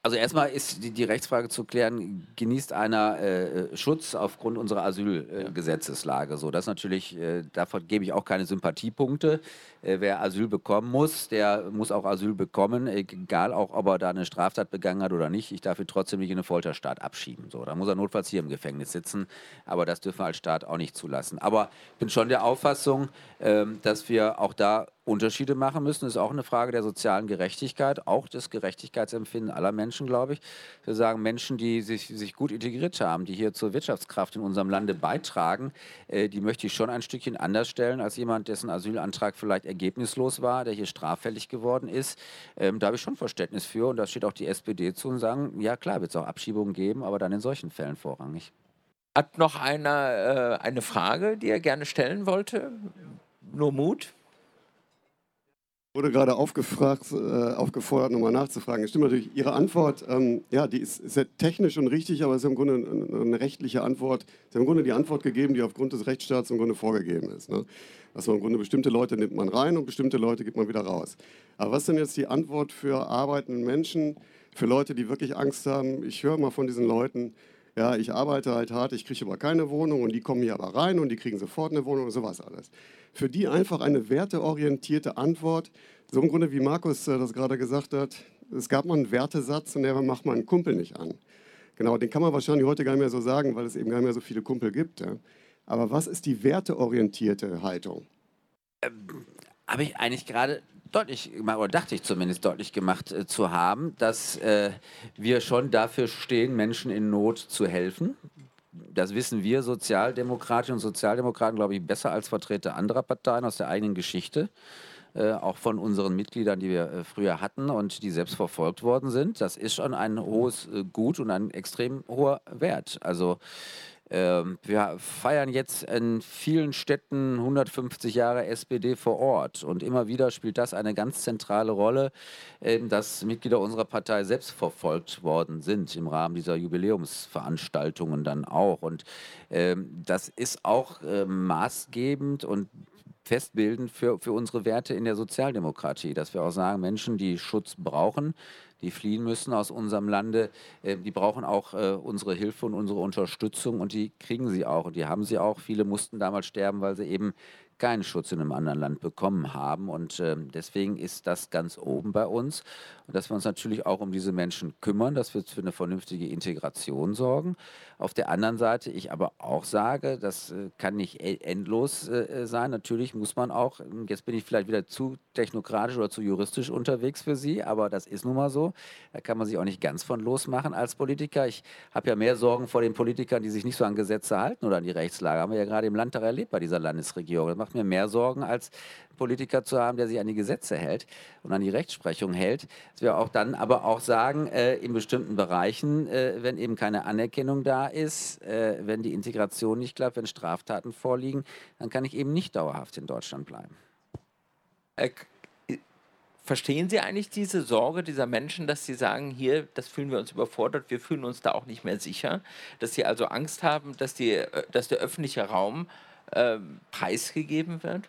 Also erstmal ist die, die, Rechtsfrage zu klären, genießt einer äh, Schutz aufgrund unserer Asylgesetzeslage? Äh, so, das natürlich, äh, davon gebe ich auch keine Sympathiepunkte. Äh, wer Asyl bekommen muss, der muss auch Asyl bekommen, egal auch, ob er da eine Straftat begangen hat oder nicht. Ich darf ihn trotzdem nicht in den Folterstaat abschieben. So, da muss er notfalls hier im Gefängnis sitzen, aber das dürfen wir als Staat auch nicht zulassen. Aber ich bin schon der Auffassung, ähm, dass wir auch da Unterschiede machen müssen. Das ist auch eine Frage der sozialen Gerechtigkeit, auch des Gerechtigkeitsempfinden aller Menschen, glaube ich. Wir sagen, Menschen, die sich, sich gut integriert haben, die hier zur Wirtschaftskraft in unserem Lande beitragen, äh, die möchte ich schon ein Stückchen anders stellen als jemand, dessen Asylantrag vielleicht ergebnislos war, der hier straffällig geworden ist. Ähm, da habe ich schon Verständnis für und da steht auch die SPD zu und sagen, ja klar, wird es auch Abschiebungen geben, aber dann in solchen Fällen vorrangig. Hat noch einer äh, eine Frage, die er gerne stellen wollte? Nur Mut? wurde gerade aufgefragt, äh, aufgefordert, nochmal nachzufragen. Es stimmt natürlich, Ihre Antwort, ähm, ja, die ist sehr technisch und richtig, aber es ist im Grunde eine, eine, rechtliche Antwort. Sie haben im Grunde die Antwort gegeben, die aufgrund des Rechtsstaats im Grunde vorgegeben ist. Ne? Dass man im Grunde bestimmte Leute nimmt man rein und bestimmte Leute gibt man wieder raus. Aber was ist denn jetzt die Antwort für arbeitende Menschen, für Leute, die wirklich Angst haben? Ich höre mal von diesen Leuten, Ja, ich arbeite halt hart, ich kriege aber keine Wohnung und die kommen hier aber rein und die kriegen sofort eine Wohnung und sowas alles. Für die einfach eine werteorientierte Antwort, so im Grunde wie Markus äh, das gerade gesagt hat, es gab mal einen Wertesatz und der macht man einen Kumpel nicht an. Genau, den kann man wahrscheinlich heute gar nicht mehr so sagen, weil es eben gar nicht mehr so viele Kumpel gibt. Ja. Aber was ist die werteorientierte Haltung? Ähm, Habe ich eigentlich gerade deutlich, oder dachte ich zumindest deutlich gemacht äh, zu haben, dass äh, wir schon dafür stehen, Menschen in Not zu helfen. Das wissen wir Sozialdemokratinnen und Sozialdemokraten, glaube ich, besser als Vertreter anderer Parteien aus der eigenen Geschichte. Äh, auch von unseren Mitgliedern, die wir äh, früher hatten und die selbst verfolgt worden sind. Das ist schon ein hohes äh, Gut und ein extrem hoher Wert. Also ähm, wir feiern jetzt in vielen Städten 150 Jahre SPD vor Ort und immer wieder spielt das eine ganz zentrale Rolle, dass Mitglieder unserer Partei selbst verfolgt worden sind im Rahmen dieser Jubiläumsveranstaltungen dann auch. Und ähm, das ist auch ähm, maßgebend und festbildend für, für unsere Werte in der Sozialdemokratie, dass wir auch sagen, Menschen, die Schutz brauchen, die fliehen müssen aus unserem Lande, äh, die brauchen auch äh, unsere Hilfe und unsere Unterstützung und die kriegen sie auch und die haben sie auch. Viele mussten damals sterben, weil sie eben keinen Schutz in einem anderen Land bekommen haben. Und äh, deswegen ist das ganz oben bei uns. Und dass wir uns natürlich auch um diese Menschen kümmern, dass wir für eine vernünftige Integration sorgen. Auf der anderen Seite, ich aber auch sage, das äh, kann nicht e-, endlos äh, sein. Natürlich muss man auch, jetzt bin ich vielleicht wieder zu technokratisch oder zu juristisch unterwegs für Sie, aber das ist nun mal so. Da kann man sich auch nicht ganz von losmachen als Politiker. Ich habe ja mehr Sorgen vor den Politikern, die sich nicht so an Gesetze halten oder an die Rechtslage. Haben wir ja gerade im Landtag erlebt bei dieser Landesregierung. Das macht mir mehr Sorgen, als Politiker zu haben, der sich an die Gesetze hält und an die Rechtsprechung hält. Dass wir auch dann aber auch sagen, äh, in bestimmten Bereichen, äh, wenn eben keine Anerkennung da ist, äh, wenn die Integration nicht klappt, wenn Straftaten vorliegen, dann kann ich eben nicht dauerhaft in Deutschland bleiben. Äh, verstehen Sie eigentlich diese Sorge dieser Menschen, dass sie sagen, hier, das fühlen wir uns überfordert, wir fühlen uns da auch nicht mehr sicher, dass sie also Angst haben, dass, die, äh, dass der öffentliche Raum äh, preisgegeben wird?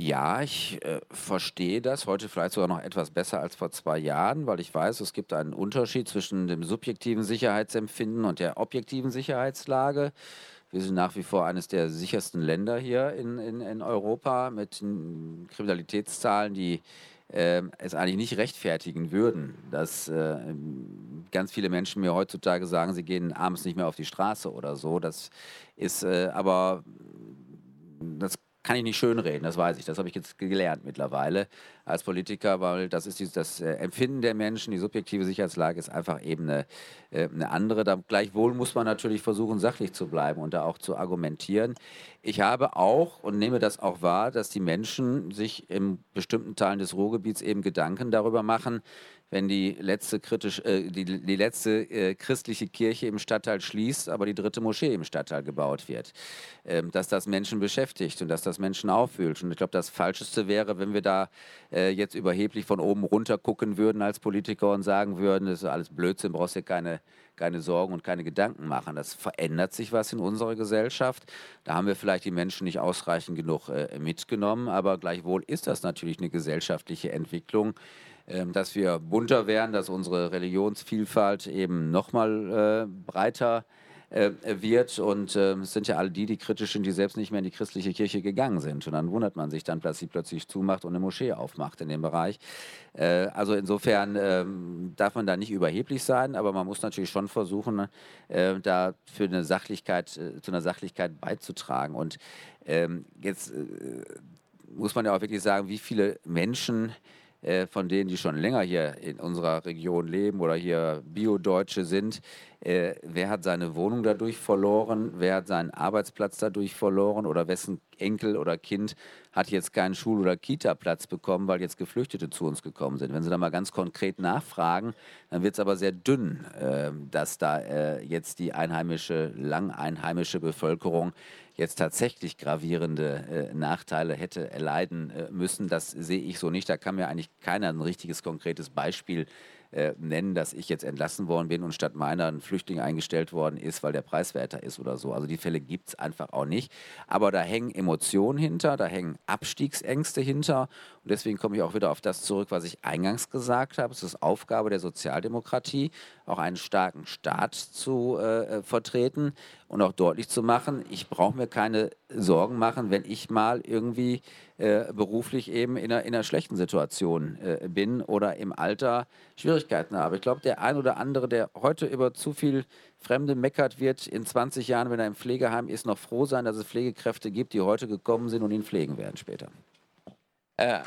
Ja, ich äh, verstehe das heute vielleicht sogar noch etwas besser als vor zwei Jahren, weil ich weiß, es gibt einen Unterschied zwischen dem subjektiven Sicherheitsempfinden und der objektiven Sicherheitslage. Wir sind nach wie vor eines der sichersten Länder hier in, in, in Europa mit Kriminalitätszahlen, die äh, es eigentlich nicht rechtfertigen würden, dass äh, ganz viele Menschen mir heutzutage sagen, sie gehen abends nicht mehr auf die Straße oder so. Das ist äh, aber das kann ich nicht schönreden, das weiß ich. Das habe ich jetzt gelernt mittlerweile als Politiker, weil das ist das äh, Empfinden der Menschen, die subjektive Sicherheitslage ist einfach eben eine, äh, eine andere. Da, gleichwohl muss man natürlich versuchen, sachlich zu bleiben und da auch zu argumentieren. Ich habe auch und nehme das auch wahr, dass die Menschen sich in bestimmten Teilen des Ruhrgebiets eben Gedanken darüber machen, wenn die letzte, kritisch, äh, die, die letzte äh, christliche Kirche im Stadtteil schließt, aber die dritte Moschee im Stadtteil gebaut wird. Ähm, dass das Menschen beschäftigt und dass das Menschen aufwühlt. Und ich glaube, das Falscheste wäre, wenn wir da äh, jetzt überheblich von oben runter gucken würden als Politiker und sagen würden, das ist alles Blödsinn, brauchst dir keine, keine Sorgen und keine Gedanken machen. Das verändert sich was in unserer Gesellschaft. Da haben wir vielleicht die Menschen nicht ausreichend genug äh, mitgenommen, aber gleichwohl ist das natürlich eine gesellschaftliche Entwicklung, ähm, dass wir bunter werden, dass unsere Religionsvielfalt eben nochmal äh, breiter äh, wird. Und äh, es sind ja alle die, die kritisch sind, die selbst nicht mehr in die christliche Kirche gegangen sind. Und dann wundert man sich dann, dass sie plötzlich zumacht und eine Moschee aufmacht in dem Bereich. Äh, also insofern ähm, darf man da nicht überheblich sein, aber man muss natürlich schon versuchen, äh, da für eine Sachlichkeit, äh, zu einer Sachlichkeit beizutragen. Und ähm, jetzt äh, muss man ja auch wirklich sagen, wie viele Menschen äh, von denen, die schon länger hier in unserer Region leben oder hier Bio-Deutsche sind, äh, wer hat seine Wohnung dadurch verloren, wer hat seinen Arbeitsplatz dadurch verloren? Oder wessen Enkel oder Kind hat jetzt keinen Schul- oder Kita-Platz bekommen, weil jetzt Geflüchtete zu uns gekommen sind. Wenn Sie da mal ganz konkret nachfragen, dann wird es aber sehr dünn, äh, dass da äh, jetzt die einheimische, lang einheimische Bevölkerung jetzt tatsächlich gravierende äh, Nachteile hätte erleiden äh, müssen. Das sehe ich so nicht. Da kann mir eigentlich keiner ein richtiges, konkretes Beispiel äh, nennen, dass ich jetzt entlassen worden bin und statt meiner ein Flüchtling eingestellt worden ist, weil der preiswerter ist oder so. Also die Fälle gibt es einfach auch nicht. Aber da hängen Emotionen hinter, da hängen Abstiegsängste hinter. Und deswegen komme ich auch wieder auf das zurück, was ich eingangs gesagt habe. Es ist Aufgabe der Sozialdemokratie, auch einen starken Staat zu äh, äh vertreten und auch deutlich zu machen, ich brauche mir keine Sorgen machen, wenn ich mal irgendwie äh, beruflich eben in einer, in einer schlechten Situation äh, bin oder im Alter Schwierigkeiten habe. Ich glaube, der ein oder andere, der heute über zu viel Fremde meckert, wird in 20 Jahren, wenn er im Pflegeheim ist, noch froh sein, dass es Pflegekräfte gibt, die heute gekommen sind und ihn pflegen werden später. Äh,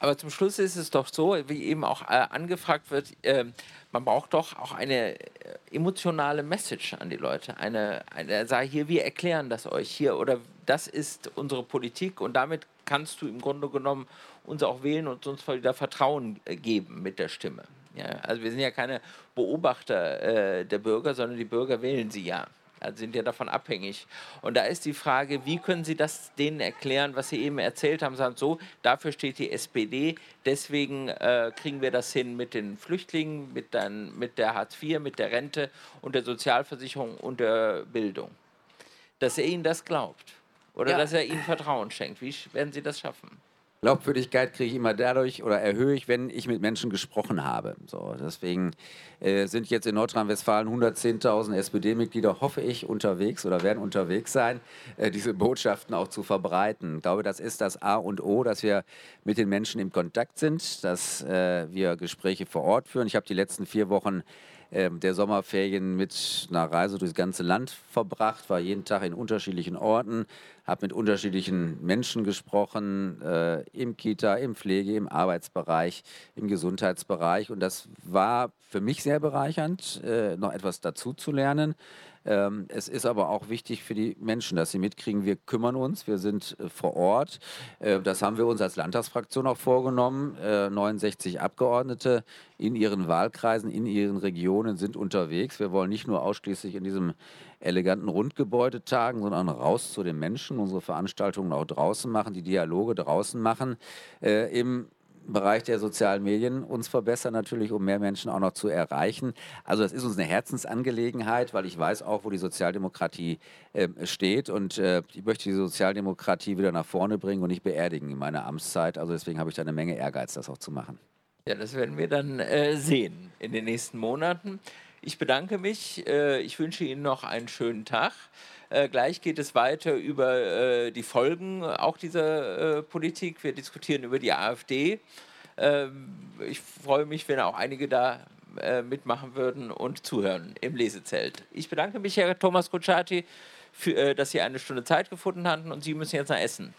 aber zum Schluss ist es doch so, wie eben auch äh, angefragt wird, äh, man braucht doch auch eine äh, emotionale Message an die Leute. Eine, eine sei hier, wir erklären das euch hier oder das ist unsere Politik und damit kannst du im Grunde genommen uns auch wählen und uns wieder Vertrauen äh, geben mit der Stimme. Ja, also wir sind ja keine Beobachter äh, der Bürger, sondern die Bürger wählen sie ja sind ja davon abhängig. Und da ist die Frage, wie können Sie das denen erklären, was Sie eben erzählt haben? Sagen so, dafür steht die SPD, deswegen äh, kriegen wir das hin mit den Flüchtlingen, mit, dann, mit der Hartz IV, mit der Rente und der Sozialversicherung und der Bildung. Dass er Ihnen das glaubt oder ja. dass er Ihnen Vertrauen schenkt. Wie werden Sie das schaffen? Glaubwürdigkeit kriege ich immer dadurch oder erhöhe ich, wenn ich mit Menschen gesprochen habe. So, deswegen äh, sind jetzt in Nordrhein-Westfalen 110.000 SPD-Mitglieder, hoffe ich, unterwegs oder werden unterwegs sein, äh, diese Botschaften auch zu verbreiten. Ich glaube, das ist das A und O, dass wir mit den Menschen im Kontakt sind, dass äh, wir Gespräche vor Ort führen. Ich habe die letzten vier Wochen ähm, der Sommerferien mit einer Reise durchs ganze Land verbracht, war jeden Tag in unterschiedlichen Orten, habe mit unterschiedlichen Menschen gesprochen, äh, im Kita, im Pflege, im Arbeitsbereich, im Gesundheitsbereich. Und das war für mich sehr bereichernd, äh, noch etwas dazu zu lernen. Ähm, es ist aber auch wichtig für die Menschen, dass sie mitkriegen, wir kümmern uns, wir sind äh, vor Ort. Äh, das haben wir uns als Landtagsfraktion auch vorgenommen. Äh, 69 Abgeordnete in ihren Wahlkreisen, in ihren Regionen sind unterwegs. Wir wollen nicht nur ausschließlich in diesem eleganten Rundgebäude tagen, sondern raus zu den Menschen, unsere Veranstaltungen auch draußen machen, die Dialoge draußen machen. Äh, Im Bereich der sozialen Medien uns verbessern, natürlich, um mehr Menschen auch noch zu erreichen. Also das ist uns eine Herzensangelegenheit, weil ich weiß auch, wo die Sozialdemokratie äh, steht und äh, ich möchte die Sozialdemokratie wieder nach vorne bringen und nicht beerdigen in meiner Amtszeit. Also deswegen habe ich da eine Menge Ehrgeiz, das auch zu machen. Ja, das werden wir dann äh, sehen in den nächsten Monaten. Ich bedanke mich. Äh, ich wünsche Ihnen noch einen schönen Tag. Äh, gleich geht es weiter über äh, die Folgen auch dieser Politik. Wir diskutieren über die AfD. Ähm, ich freue mich, wenn auch einige da mitmachen würden und zuhören im Lesezelt. Ich bedanke mich, Herr Thomas Kutschaty, dass Sie eine Stunde Zeit gefunden hatten und Sie müssen jetzt nach Essen.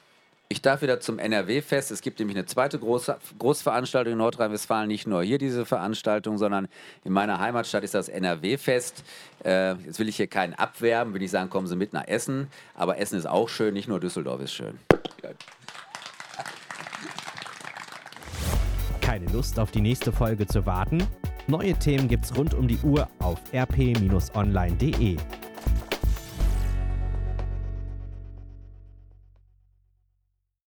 Ich darf wieder zum NRW-Fest. Es gibt nämlich eine zweite Groß Großveranstaltung in Nordrhein-Westfalen. Nicht nur hier diese Veranstaltung, sondern in meiner Heimatstadt ist das NRW-Fest. Äh, jetzt will ich hier keinen abwerben, will ich sagen, kommen Sie mit nach Essen. Aber Essen ist auch schön, nicht nur Düsseldorf ist schön. Keine Lust auf die nächste Folge zu warten? Neue Themen gibt's rund um die Uhr auf rp-online.de.